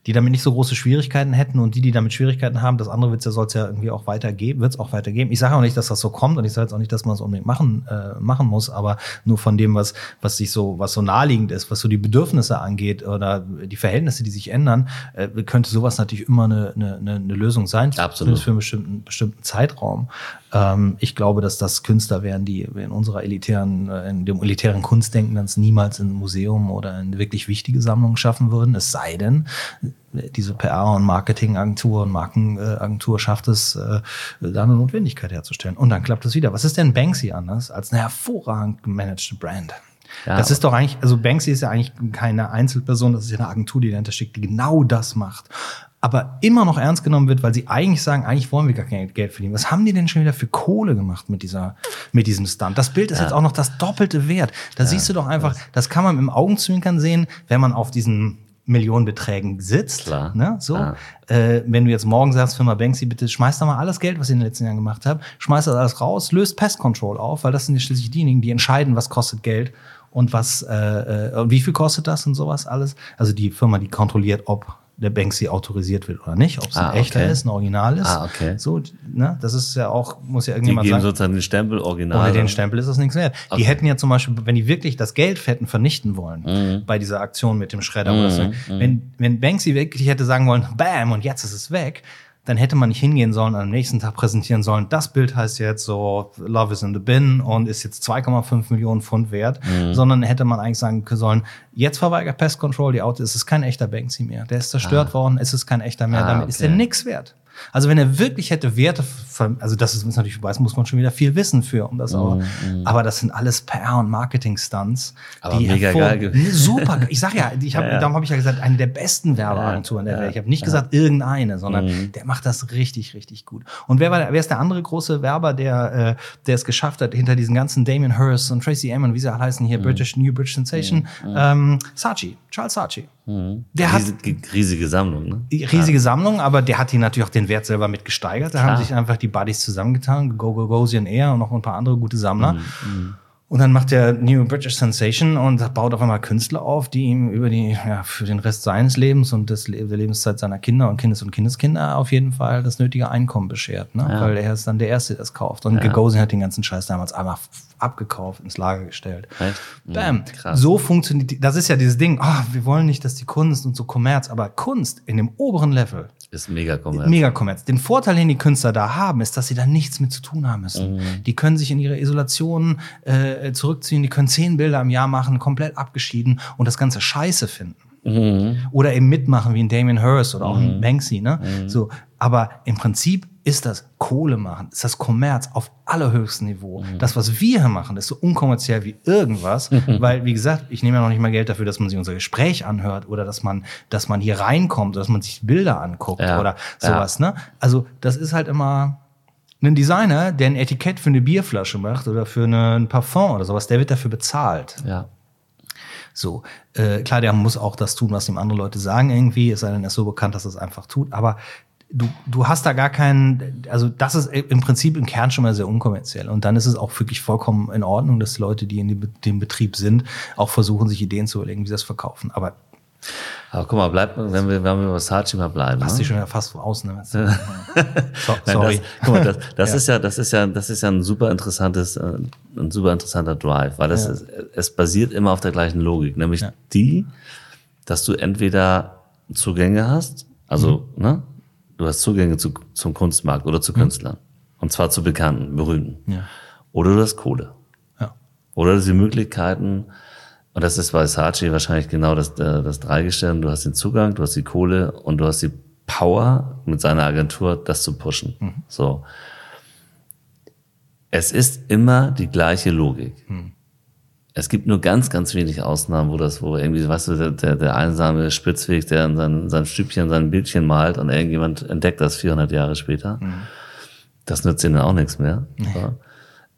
die damit nicht so große Schwierigkeiten hätten und die, die damit Schwierigkeiten haben, das andere wird's ja, soll es ja irgendwie auch weitergeben, wird's auch weitergeben. Ich sage auch nicht, dass das so kommt und ich sage jetzt auch nicht, dass man es unbedingt machen, äh, machen muss, aber nur von dem, was, was sich so, was so naheliegend ist, was so die Bedürfnisse angeht oder die Verhältnisse, die sich ändern, äh, könnte sowas natürlich immer eine, eine, eine Lösung sein, Absolut. für einen bestimmten, bestimmten Zeitraum. Ähm, ich glaube, dass das Künstler wären, die in unserer elitären, äh, in dem elitären Kunstdenken dann niemals in ein Museum oder in wirklich wichtige Sammlungen schaffen würden. Es sei denn, diese PR- und Marketingagentur und Markenagentur schafft es, äh, da eine Notwendigkeit herzustellen. Und dann klappt es wieder. Was ist denn Banksy anders als eine hervorragend gemanagte Brand? Ja, das ist doch eigentlich, also Banksy ist ja eigentlich keine Einzelperson, das ist ja eine Agentur, die dahinter steckt, die genau das macht. Aber immer noch ernst genommen wird, weil sie eigentlich sagen, eigentlich wollen wir gar kein Geld verdienen. Was haben die denn schon wieder für Kohle gemacht mit dieser, mit diesem Stunt? Das Bild ist jetzt auch noch das doppelte Wert. Da siehst du doch einfach, das kann man im Augenzwinkern sehen, wenn man auf diesen Millionenbeträgen sitzt. Klar. Ne? So. Ah. Äh, wenn du jetzt morgen sagst, Firma Banksy, bitte schmeißt da mal alles Geld, was ihr in den letzten Jahren gemacht habt, schmeißt das alles raus, löst Pest Control auf, weil das sind ja schließlich diejenigen, die entscheiden, was kostet Geld und was, äh, äh, und wie viel kostet das und sowas alles. Also die Firma, die kontrolliert, ob der Banksy autorisiert wird oder nicht, ob es Ah, ein echter okay. ist, ein Original ist. Ah, okay. So, ne? Das ist ja auch, muss ja Die irgendjemand geben sagen. sozusagen den Stempel original. Ohne den Stempel ist das nichts wert. Okay. Die hätten ja zum Beispiel, wenn die wirklich das Geld hätten vernichten wollen, Mhm. bei dieser Aktion mit dem Schredder, oder so, wenn, wenn Banksy wirklich hätte sagen wollen, bam, und jetzt ist es weg, dann hätte man nicht hingehen sollen, am nächsten Tag präsentieren sollen, das Bild heißt jetzt so, Love is in the bin und ist jetzt 2,5 Millionen Pfund wert, Mhm. sondern hätte man eigentlich sagen sollen, jetzt verweigert Pest Control die Auto, es ist kein echter Banksy mehr. Der ist zerstört worden, es ist kein echter mehr, Ah, damit ist okay. er nix wert. Also wenn er wirklich hätte Werte, also das ist natürlich, weiß, muss man schon wieder viel wissen für, um das aber, aber das sind alles PR und Marketing-Stunts. Mhm, Aber die mega geil Super, ich sag ja, ich hab, Ja, ja. darum habe ich ja gesagt, eine der besten Werbeagenturen der Welt. Ich habe nicht gesagt irgendeine, sondern Mhm. der macht das richtig, richtig gut. Und wer war, der- wer ist der andere große Werber, der, äh, der es geschafft hat, hinter diesen ganzen Damien Hirst und Tracy Emin, wie sie alle heißen Mhm. hier, British New British Sensation, ähm, Saatchi, Charles Saatchi. Der hat riesige, Sammlung, ne? riesige Sammlung, aber der hat hier natürlich auch den Wert selber mit gesteigert. Da haben Klar. sich einfach die Buddies zusammengetan, Go Go Gosian Air und noch ein paar andere gute Sammler. Mhm, Und dann macht der New British Sensation und baut auf einmal Künstler auf, die ihm über die, ja, für den Rest seines Lebens und des, der Lebenszeit seiner Kinder und Kindes- und Kindeskinder auf jeden Fall das nötige Einkommen beschert, ne? Ja. Weil er ist dann der Erste, der das kauft. Und Gagosian hat den ganzen Scheiß damals einfach abgekauft, ins Lager gestellt. Echt? Bam. Mhm, krass. So funktioniert, die- das ist ja dieses Ding, ah, wir wollen nicht, dass die Kunst und so Kommerz, aber Kunst in dem oberen Level Ist mega kommerziell. Mega Kommerz. Den Vorteil, den die Künstler da haben, ist, dass sie da nichts mit zu tun haben müssen. Mhm. Die können sich in ihre Isolation äh, zurückziehen, die können zehn Bilder im Jahr machen, komplett abgeschieden und das Ganze scheiße finden. Mhm. Oder eben mitmachen wie ein Damien Hirst oder auch ein Banksy, ne? So. Aber im Prinzip ist das Kohle machen, ist das Kommerz auf allerhöchstem Niveau. Das, was wir hier machen, ist so unkommerziell wie irgendwas, weil, wie gesagt, ich nehme ja noch nicht mal Geld dafür, dass man sich unser Gespräch anhört oder dass man, dass man hier reinkommt, oder dass man sich Bilder anguckt Ja. oder sowas, ne? Also, das ist halt immer, ein Designer, der ein Etikett für eine Bierflasche macht oder für eine, ein Parfum oder sowas, der wird dafür bezahlt. Ja. So, äh, klar, der muss auch das tun, was ihm andere Leute sagen irgendwie, es sei denn, er ist so bekannt, dass er es einfach tut, aber du, du hast da gar keinen, also das ist im Prinzip im Kern schon mal sehr unkommerziell und dann ist es auch wirklich vollkommen in Ordnung, dass Leute, die in dem, Betrieb sind, auch versuchen, sich Ideen zu überlegen, wie sie das verkaufen, aber Aber guck mal, bleib, wenn wir, wenn wir bei Versace mal bleiben. hast ne? dich schon ja fast aus, ne? So, Nein, sorry. Das, guck mal, das, das Ja. ist ja, das ist ja, das ist ja ein super interessantes, äh, ein super interessanter Drive, weil das Ja. ist, es basiert immer auf der gleichen Logik, nämlich Ja. die, dass du entweder Zugänge hast, also, Mhm. ne, du hast Zugänge zu, zum Kunstmarkt oder zu Künstlern. Und zwar zu Bekannten, Berühmten. Mhm. Ja. Oder du hast Kohle. Ja. Oder die Möglichkeiten, und das ist bei Saatchi wahrscheinlich genau das, äh, das Dreigestirn, du hast den Zugang, du hast die Kohle und du hast die Power mit seiner Agentur, das zu pushen. So. Es ist immer die gleiche Logik. Es gibt nur ganz, ganz wenig Ausnahmen, wo das, wo irgendwie, weißt du, der, der, der einsame Spitzweg, der in sein, sein Stübchen, sein Bildchen malt und irgendjemand entdeckt das 400 Jahre später. Das nützt ihnen auch nichts mehr. So.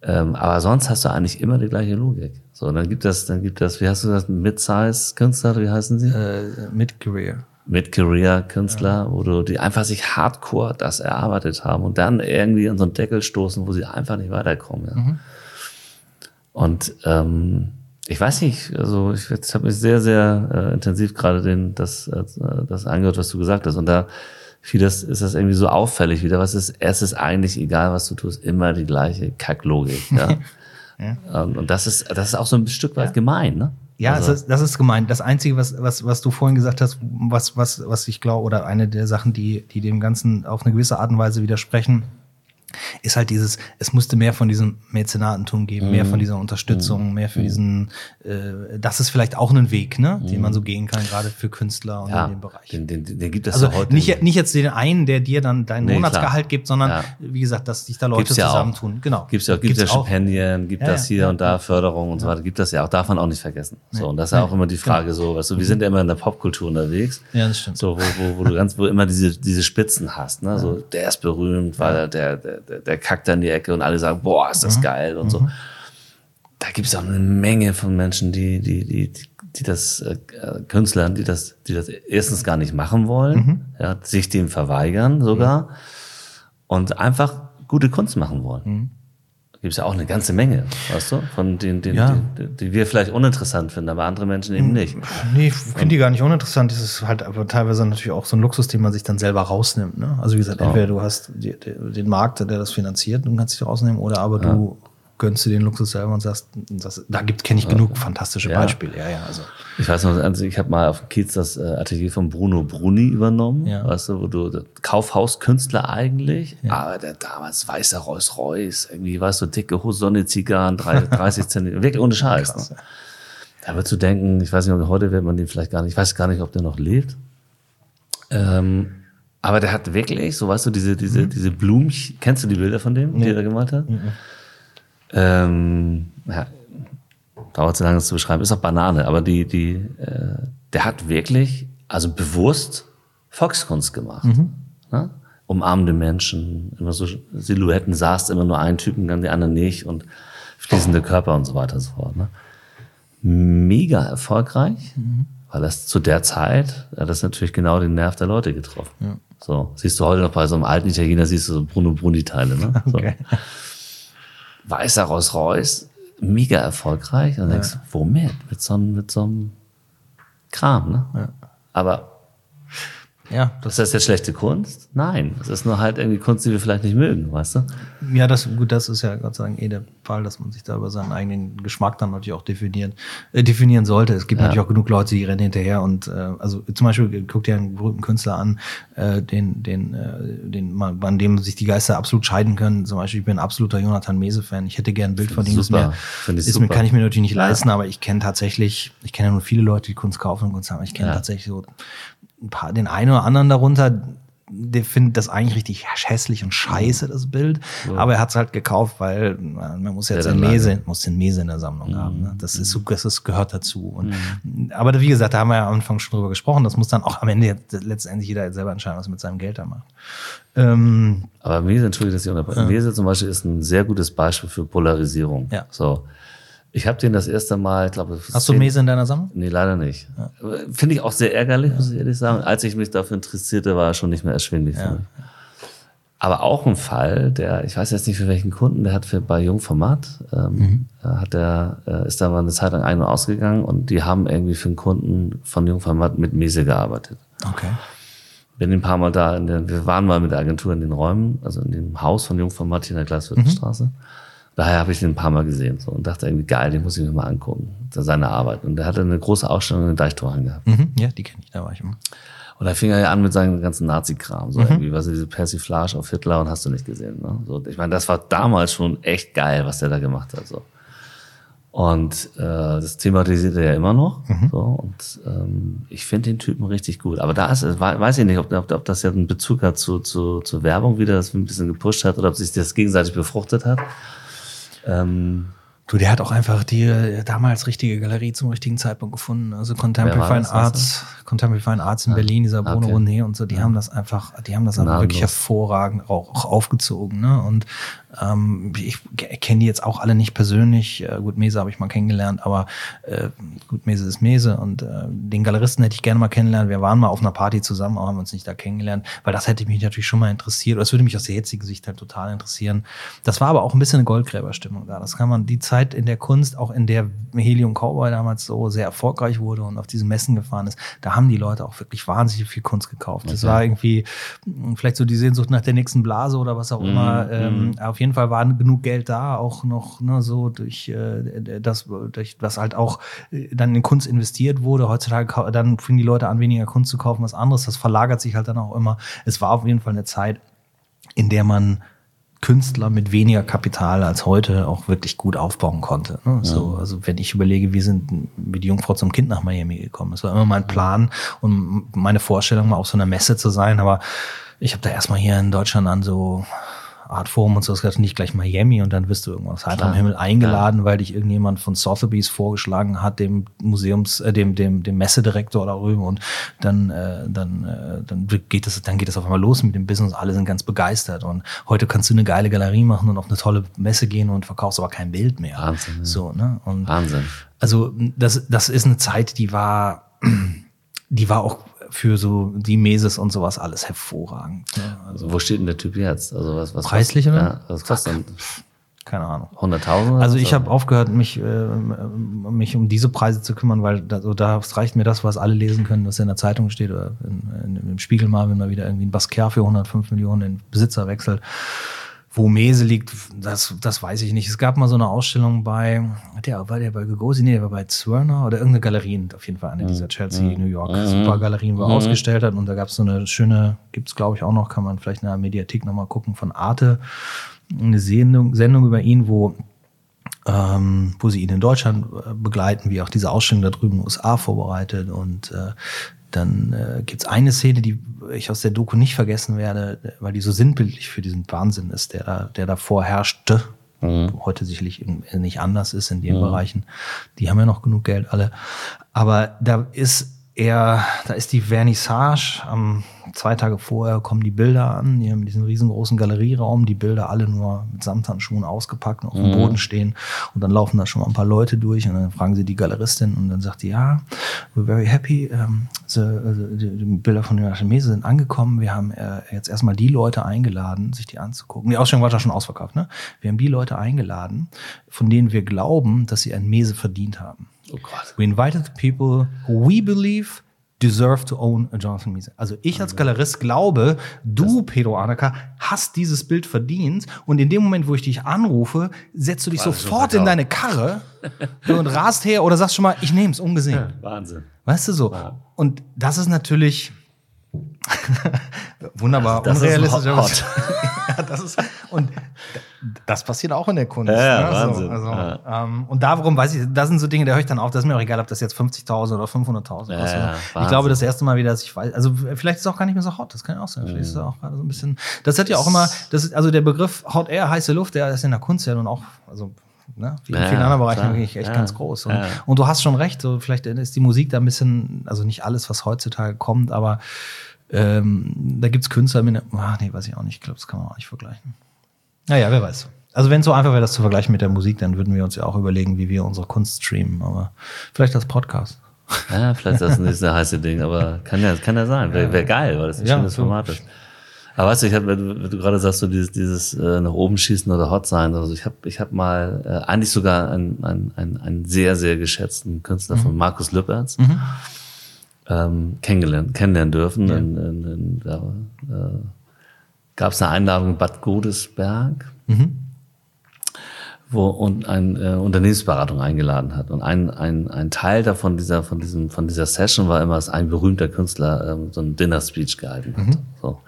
Ähm, aber sonst hast du eigentlich immer die gleiche Logik. So, dann gibt das, dann gibt das, wie hast du das, Mid-Size-Künstler, wie heißen sie? Äh, Mid-Career. Mid-Career-Künstler, wo du, die einfach sich hardcore das erarbeitet haben und dann irgendwie in so einen Deckel stoßen, wo sie einfach nicht weiterkommen. Ja. Und ähm, ich weiß nicht, also ich jetzt habe mich sehr, sehr äh, intensiv gerade den das äh, das angehört, was du gesagt hast. Und da fiel das, ist das irgendwie so auffällig wieder. Was ist, es ist eigentlich egal, was du tust, immer die gleiche Kacklogik. Ja? Ähm, Und das ist, das ist auch so ein Stück weit gemein, ne? Ja, Also- das, ist, das ist gemeint. Das Einzige, was, was, was du vorhin gesagt hast, was, was, was ich glaube, oder eine der Sachen, die, die dem Ganzen auf eine gewisse Art und Weise widersprechen, ist halt dieses, es musste mehr von diesem Mäzenatentum geben, mehr von dieser Unterstützung, mehr für diesen, äh, das ist vielleicht auch ein Weg, ne, den man so gehen kann, gerade für Künstler und ja, in dem Bereich. den, den, den gibt es Also ja heute nicht, nicht jetzt den einen, der dir dann dein Nee, Monatsgehalt klar. gibt, sondern Ja. wie gesagt, dass sich da Leute Gibt's ja auch. zusammentun. Genau. Gibt's ja, gibt's ja auch. Stipendien, gibt das hier und da, Förderung und so weiter, gibt das ja auch, darf man auch nicht vergessen. So, und das ist ja auch immer die Frage so, weißt du, wir sind ja immer in der Popkultur unterwegs. Ja, das stimmt. So, wo, wo, wo du ganz, wo immer diese, diese Spitzen hast, ne, so, der ist berühmt, weil der, der, der, der kackt da in die Ecke und alle sagen, boah, ist das Mhm. geil und so. Da gibt's auch eine Menge von Menschen, die, die, die, die, die das, äh, Künstlern, die das, die das erstens gar nicht machen wollen, Mhm. ja, sich dem verweigern sogar und einfach gute Kunst machen wollen. Gibt es ja auch eine ganze Menge, weißt du, von denen, denen, Ja. die, die wir vielleicht uninteressant finden, aber andere Menschen eben nicht. Nee, ich finde die gar nicht uninteressant. Das ist halt aber teilweise natürlich auch so ein Luxus, den man sich dann selber rausnimmt. Ne? Also wie gesagt, entweder du hast die, die, den Markt, der das finanziert, und kannst dich rausnehmen, oder aber du gönnst dir den Luxus selber und sagst, das, da gibt kenne ich genug fantastische Ja. Beispiele. Ja, ja, also Ich weiß noch, also ich habe mal auf dem Kiez das äh, Atelier von Bruno Bruni übernommen, Ja. weißt du, wo du Kaufhauskünstler eigentlich, aber der damals weißer Rolls Royce, irgendwie, weißt du, dicke Hose, Sonne, Zigarren, drei- 30 Zentimeter, wirklich ohne Scheiß. Krass, ne? Da würdest du denken, ich weiß nicht, ob heute wird man den vielleicht gar nicht, ich weiß gar nicht, ob der noch lebt. Ähm, aber der hat wirklich, so weißt du, diese, diese, diese Blumen, kennst du die Bilder von dem, die er da gemalt hat? Ähm, ja, dauert zu lange, das zu beschreiben, ist auch Banane, aber die, die, äh, der hat wirklich, also bewusst Volkskunst gemacht. Ne? Umarmende Menschen, immer so Silhouetten, saß immer nur ein Typen, dann die anderen nicht und fließende Körper und so weiter und so fort. Ne? Mega erfolgreich, weil das zu der Zeit, hat das natürlich genau den Nerv der Leute getroffen. So, siehst du heute noch bei so einem alten Italiener, siehst du so Bruno Bruni-Teile. Ne? So okay. Weißer Rolls Royce, mega erfolgreich. Und dann denkst womit? Mit so, einem- mit so einem Kram, ne? Aber Ja, Das heißt jetzt schlechte Kunst? Nein, es ist nur halt irgendwie Kunst, die wir vielleicht nicht mögen, weißt du? Ja, das, gut, das ist ja Gott sei Dank eh der Fall, dass man sich da über seinen eigenen Geschmack dann natürlich auch definieren, äh, definieren sollte. Es gibt Ja. natürlich auch genug Leute, die rennen hinterher und äh, also zum Beispiel guck dir einen berühmten Künstler an, äh, den, den, äh, den man, an dem sich die Geister absolut scheiden können. Zum Beispiel, ich bin ein absoluter Jonathan Mese-Fan. Ich hätte gern ein Bild von ihm. Ist super. mir, ist mir, kann ich mir natürlich nicht Ja. leisten, aber ich kenne tatsächlich, ich kenne ja nur viele Leute, die Kunst kaufen und Kunst haben. Ich kenne Ja. tatsächlich so ein paar, den einen oder anderen darunter, der findet das eigentlich richtig hässlich und scheiße, das Bild. Aber er hat es halt gekauft, weil man muss jetzt Ja, den Mese, muss den Mese in der Sammlung haben. Ne? Das ist so, das ist, gehört dazu. Und, Aber wie gesagt, da haben wir ja am Anfang schon drüber gesprochen. Das muss dann auch am Ende letztendlich jeder selber entscheiden, was er mit seinem Geld da macht. Ähm, Aber Mese, entschuldige, dass ich unterbreche. Mese zum Beispiel ist ein sehr gutes Beispiel für Polarisierung. Ja. So. Ich habe den das erste Mal, ich glaube, hast du Mese in deiner Sammlung? Nee, leider nicht. Finde ich auch sehr ärgerlich, muss ich ehrlich sagen. Als ich mich dafür interessierte, war er schon nicht mehr erschwinglich mich. Aber auch ein Fall, der, ich weiß jetzt nicht für welchen Kunden, der hat für bei Jungformat, ähm, äh, hat der, äh, ist da mal eine Zeit lang ein- und ausgegangen und die haben irgendwie für einen Kunden von Jungformat mit Mese gearbeitet. Okay. Bin ein paar Mal da, in der, wir waren mal mit der Agentur in den Räumen, also in dem Haus von Jungformat hier in der Glasviertelstraße. Daher habe ich den ein paar Mal gesehen so, und dachte irgendwie, geil, den muss ich mir mal angucken, seine Arbeit. Und der hatte eine große Ausstellung in den Deichtoren gehabt. Mhm. Ja, die kenne ich, da war ich immer. Und da fing er ja an mit seinem ganzen Nazi-Kram, so irgendwie, was diese Persiflage auf Hitler und hast du nicht gesehen. Ne? So, ich meine, das war damals schon echt geil, was der da gemacht hat. So. Und äh, das thematisiert er ja immer noch. So, und ähm, ich finde den Typen richtig gut. Aber da ist, weiß ich nicht, ob, ob, ob das ja einen Bezug hat zu, zu, zu Werbung wieder, das ein bisschen gepusht hat oder ob sich das gegenseitig befruchtet hat. Ähm, Du, der hat auch einfach die äh, damals richtige Galerie zum richtigen Zeitpunkt gefunden. Also Contemporary Fine Arts, Contemporary Fine Arts in Berlin, dieser Bruno okay. René und so, die haben das einfach, die haben das einfach wirklich hervorragend auch, auch aufgezogen. Ne? Und ähm, ich kenne die jetzt auch alle nicht persönlich. Äh, gut, Mese habe ich mal kennengelernt, aber äh, gut, Mese ist Mese und äh, den Galeristen hätte ich gerne mal kennenlernen. Wir waren mal auf einer Party zusammen, aber haben uns nicht da kennengelernt, weil das hätte mich natürlich schon mal interessiert. Oder das würde mich aus der jetzigen Sicht halt total interessieren. Das war aber auch ein bisschen eine Goldgräberstimmung da. Das kann man die Zeit in der Kunst, auch in der Helium Cowboy damals so sehr erfolgreich wurde und auf diesen Messen gefahren ist, da haben die Leute auch wirklich wahnsinnig viel Kunst gekauft. Das Okay. war irgendwie mh, vielleicht so die Sehnsucht nach der nächsten Blase oder was auch immer. Ähm, auf jeden Fall war genug Geld da, auch noch ne, so durch äh, das, durch was halt auch äh, dann in Kunst investiert wurde. Heutzutage dann fingen die Leute an, weniger Kunst zu kaufen, was anderes. Das verlagert sich halt dann auch immer. Es war auf jeden Fall eine Zeit, in der man Künstler mit weniger Kapital als heute auch wirklich gut aufbauen konnte. Ne? So, also wenn ich überlege, wir sind wie die Jungfrau zum Kind nach Miami gekommen. Das war immer mein Plan und meine Vorstellung, mal auf so einer Messe zu sein. Aber ich habe da erstmal hier in Deutschland an so Art Forum und so, das nicht gleich Miami und dann wirst du irgendwas halt am Klar, Himmel eingeladen, weil dich irgendjemand von Sotheby's vorgeschlagen hat, dem Museums, äh, dem, dem, dem Messedirektor darüber und dann, äh, dann, äh, dann geht es, dann geht es auf einmal los mit dem Business, alle sind ganz begeistert und heute kannst du eine geile Galerie machen und auf eine tolle Messe gehen und verkaufst aber kein Bild mehr. Wahnsinn, ja. So, ne? Und Wahnsinn. also das, das ist eine Zeit, die war, die war auch für so die Meses und sowas alles hervorragend. Ne? Also Wo steht denn der Typ jetzt? Also was, was Preislich, kostet, oder? Ja, was kostet denn? keine Ahnung. 100.000? oder Also ich habe aufgehört, mich, äh, mich um diese Preise zu kümmern, weil da, so, da reicht mir das, was alle lesen können, was in der Zeitung steht oder in, in, im Spiegel mal, wenn mal wieder irgendwie ein Basquiat für 105 Millionen in Besitzer wechselt. Wo Mese liegt, das, das weiß ich nicht. Es gab mal so eine Ausstellung bei, der, war der bei Gagosian? Nee, der war bei Zwirner oder irgendeine Galerien, auf jeden Fall eine dieser Chelsea, New York Supergalerien, wo er ausgestellt hat. Und da gab es so eine schöne, gibt's glaube ich auch noch, kann man vielleicht in der Mediathek nochmal gucken, von Arte. Eine Sendung, Sendung über ihn, wo ähm, wo sie ihn in Deutschland äh, begleiten, wie auch diese Ausstellung da drüben in den USA vorbereitet. Und äh, dann äh, gibt es eine Szene, die ich aus der Doku nicht vergessen werde, weil die so sinnbildlich für diesen Wahnsinn ist, der da, der da vorherrschte. Heute sicherlich nicht anders ist in den Bereichen. Die haben ja noch genug Geld alle. Aber da ist er, da ist die Vernissage. Am zwei Tage vorher kommen die Bilder an. Die haben diesen riesengroßen Galerieraum, die Bilder alle nur mit Samthandschuhen ausgepackt und auf dem Boden stehen. Und dann laufen da schon mal ein paar Leute durch und dann fragen sie die Galeristin und dann sagt die, ja, we're very happy. Ähm, the, the, die, die Bilder von Jonathan Mese sind angekommen. Wir haben äh, jetzt erstmal die Leute eingeladen, sich die anzugucken. Die Ausstellung war da schon ausverkauft, ne? Wir haben die Leute eingeladen, von denen wir glauben, dass sie ein Mese verdient haben. Oh Gott. We invited the people who we believe deserve to own a Jonathan Miese. Also ich als Galerist glaube, du, Pedro Anaka, hast dieses Bild verdient und in dem Moment, wo ich dich anrufe, setzt du dich das sofort in deine Karre und rast her oder sagst schon mal, ich nehm's, ungesehen. Wahnsinn. Weißt du so? Und das ist natürlich wunderbar, Das ist unrealistisch. aber- hot. ja, das ist, und das passiert auch in der Kunst. Ja, ja, ne? Wahnsinn. So, also, Ja. ähm, und darum weiß ich, das sind so Dinge, da höre ich dann auf, das ist mir auch egal, ob das jetzt 50.000 oder 500.000 Ja, kostet. ja, ich glaube, das erste Mal wieder, dass ich weiß, also vielleicht ist es auch gar nicht mehr so hot, das kann ja auch sein. Vielleicht ist es auch gerade so ein bisschen, das hat ja auch immer, das ist, also der Begriff Hot Air, heiße Luft, der ist in der Kunst ja nun auch, also, ne, wie in Ja, vielen anderen Bereichen klar. wirklich echt Ja, ganz groß. Und, ja. und du hast schon recht, so vielleicht ist die Musik da ein bisschen, also nicht alles, was heutzutage kommt, aber ähm, da gibt's Künstler mit, ach nee, weiß ich auch nicht, ich glaube, das kann man auch nicht vergleichen. Naja, wer weiß. Also wenn es so einfach wäre, das zu vergleichen mit der Musik, dann würden wir uns ja auch überlegen, wie wir unsere Kunst streamen, aber vielleicht das Podcast. Ja, vielleicht ist das nicht das heiße Ding, aber kann ja, kann ja sein. Wäre wär geil, weil das ein Ja, schönes so. Format ist. Aber weißt du, ich hab, wenn du, gerade sagst, so dieses, dieses äh, nach oben schießen oder hot sein, also ich habe ich hab mal äh, eigentlich sogar einen, einen, einen, einen sehr, sehr geschätzten Künstler von Markus Lüppertz ähm, kennengelernt, kennenlernen dürfen. In, in, in, da äh, gab es eine Einladung in Bad Godesberg wo und ein äh, Unternehmensberatung eingeladen hat. Und ein, ein, ein Teil davon dieser, von diesem, von dieser Session war immer, dass ein berühmter Künstler ähm, so einen Dinner-Speech gehalten hat. So.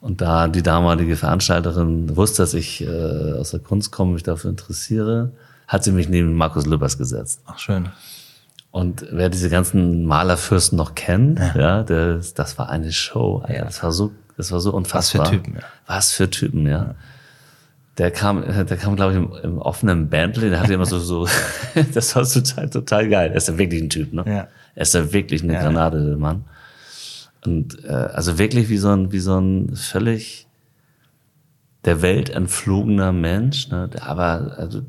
Und da die damalige Veranstalterin wusste, dass ich äh, aus der Kunst komme, mich dafür interessiere, hat sie mich neben Markus Lübbers gesetzt. Ach, schön. Und wer diese ganzen Malerfürsten noch kennt, ja, der, das war eine Show. Alter. Das war so, das war so unfassbar. Typen, ja. Was für Typen, ja. Der kam, der kam, glaube ich, im, im offenen Bentley. Der hatte immer so, so, das war total, total geil. Er ist ja wirklich ein Typ, ne? Ja. Er ist ja wirklich eine Granate, der Mann. Und äh, also wirklich wie so ein, wie so ein völlig der Welt entflogener Mensch, ne? Aber also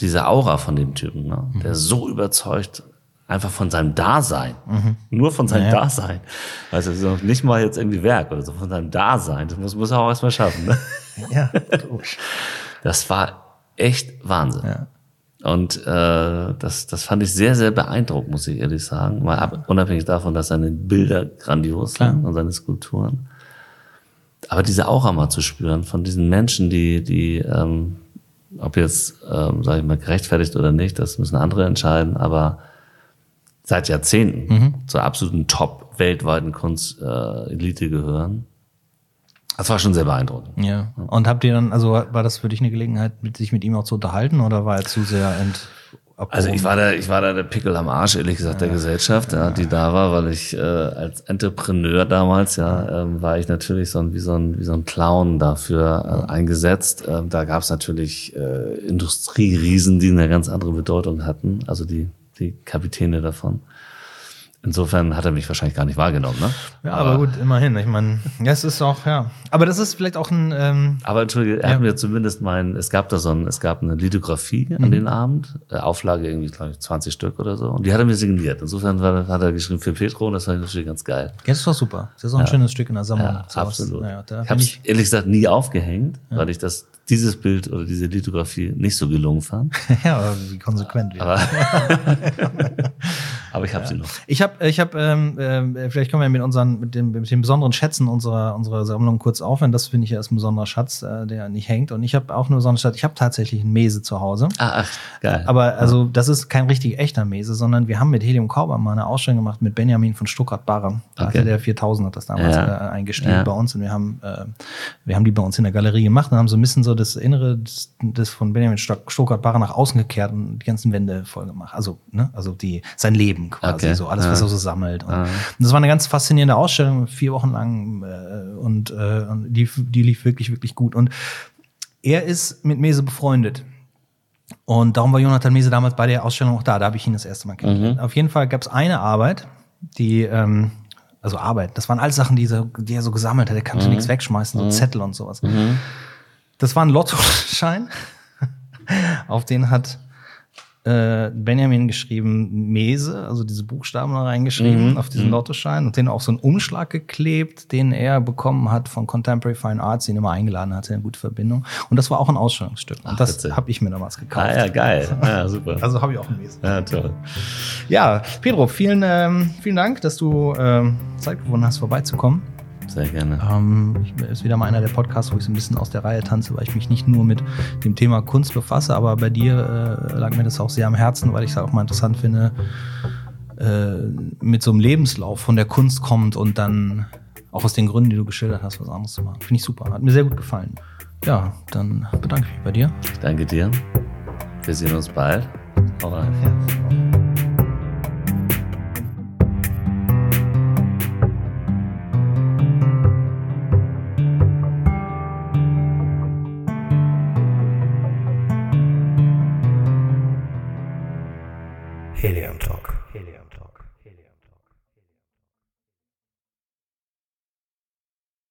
diese Aura von dem Typen, ne? der so überzeugt einfach von seinem Dasein, nur von seinem Ja. Dasein. Also so nicht mal jetzt irgendwie Werk oder so, von seinem Dasein. Das muss, muss er auch erstmal schaffen. Ne? Ja, logisch. Das war echt Wahnsinn. Ja. Und äh, das, das fand ich sehr, sehr beeindruckend, muss ich ehrlich sagen. Mal ab, unabhängig davon, dass seine Bilder grandios sind und seine Skulpturen. Aber diese Aura mal zu spüren von diesen Menschen, die, die ähm, ob jetzt, ähm, sage ich mal, gerechtfertigt oder nicht, das müssen andere entscheiden, aber seit Jahrzehnten zur absoluten Top weltweiten Kunst-Elite gehören. Das war schon sehr beeindruckend. Ja. Und habt ihr dann, also war das für dich eine Gelegenheit, mit, sich mit ihm auch zu unterhalten oder war er zu sehr ent Also ich war da, ich war da der Pickel am Arsch, ehrlich gesagt, der Gesellschaft, ja, die da war, weil ich äh, als Entrepreneur damals, ja, ähm, war ich natürlich so ein, wie so ein, wie so ein Clown dafür äh, eingesetzt. Ähm, da gab es natürlich äh, Industrieriesen, die eine ganz andere Bedeutung hatten, also die, die Kapitäne davon. Insofern hat er mich wahrscheinlich gar nicht wahrgenommen, ne? Ja, aber, gut, immerhin. Ich meine, ja, es ist auch, ja. Aber das ist vielleicht auch ein, ähm, Aber entschuldige, er hat mir zumindest mein, es gab da so ein, es gab eine Lithografie an den Abend, äh, Auflage irgendwie, glaube ich, 20 Stück oder so. Und die hat er mir signiert. Insofern war, hat er geschrieben für Petro und das war natürlich ganz geil. ja, das ist doch super. Das ist auch ein schönes Stück in der Sammlung. Ja, absolut. Ja, ich habe ich, ehrlich gesagt nie aufgehängt, weil ich das, dieses Bild oder diese Lithografie nicht so gelungen fand. ja, aber wie konsequent. wieder. Aber, aber ich habe sie noch. Ich habe, ich habe, ähm, äh, vielleicht können wir mit unseren, mit den, mit den besonderen Schätzen unserer unserer Sammlung kurz aufhören. Das finde ich ja ist ein besonderer Schatz, äh, der nicht hängt. Und ich habe auch eine besondere Schatz. Ich habe tatsächlich einen Mese zu Hause. Ah, ach, geil. Aber also das ist kein richtig echter Mese, sondern wir haben mit Helium Kauber mal eine Ausstellung gemacht mit Benjamin von Stuttgart-Barre. Da Okay. hatte der 4000 hat das damals Ja. äh, eingestellt Ja. bei uns und wir haben äh, wir haben die bei uns in der Galerie gemacht und haben so ein bisschen so das Innere des, des von Benjamin Stuttgart-Barre nach außen gekehrt und die ganzen Wände voll gemacht. Also ne, also die sein Leben quasi Okay. so alles Ja. was er so sammelt. Und, und das war eine ganz faszinierende Ausstellung, vier Wochen lang äh, und, äh, die die lief wirklich wirklich gut und er ist mit Mese befreundet. Und darum war Jonathan Mese damals bei der Ausstellung auch da. Da habe ich ihn das erste Mal kennengelernt. Auf jeden Fall gab es eine Arbeit, die, ähm, also Arbeit, das waren alles Sachen, die, so, die er so gesammelt hat. Er kannte nichts wegschmeißen, so Zettel und sowas. Das war ein Lottoschein, auf den hat äh, Benjamin geschrieben Mese, also diese Buchstaben da reingeschrieben Mhm, auf diesen Lottoschein und den auch so einen Umschlag geklebt, den er bekommen hat von Contemporary Fine Arts, den er immer eingeladen hatte, eine gute Verbindung. Und das war auch ein Ausstellungsstück. Und Ach, das habe ich mir damals gekauft. Ah ja, geil. Ja, super. Also habe ich auch ein Mese. Ja, toll. Ja, Pedro, vielen, ähm, vielen Dank, dass du ähm, Zeit gewonnen hast, vorbeizukommen. Sehr gerne. Ähm, ich, ist wieder mal einer der Podcasts, wo ich so ein bisschen aus der Reihe tanze, weil ich mich nicht nur mit dem Thema Kunst befasse, aber bei dir äh, lag mir das auch sehr am Herzen, weil ich es auch mal interessant finde, äh, mit so einem Lebenslauf von der Kunst kommt und dann auch aus den Gründen, die du geschildert hast, was anderes zu machen. Finde ich super. Hat mir sehr gut gefallen. Ja, dann bedanke ich mich bei dir. Ich danke dir. Wir sehen uns bald. Hau rein. Talk. Helium Talk.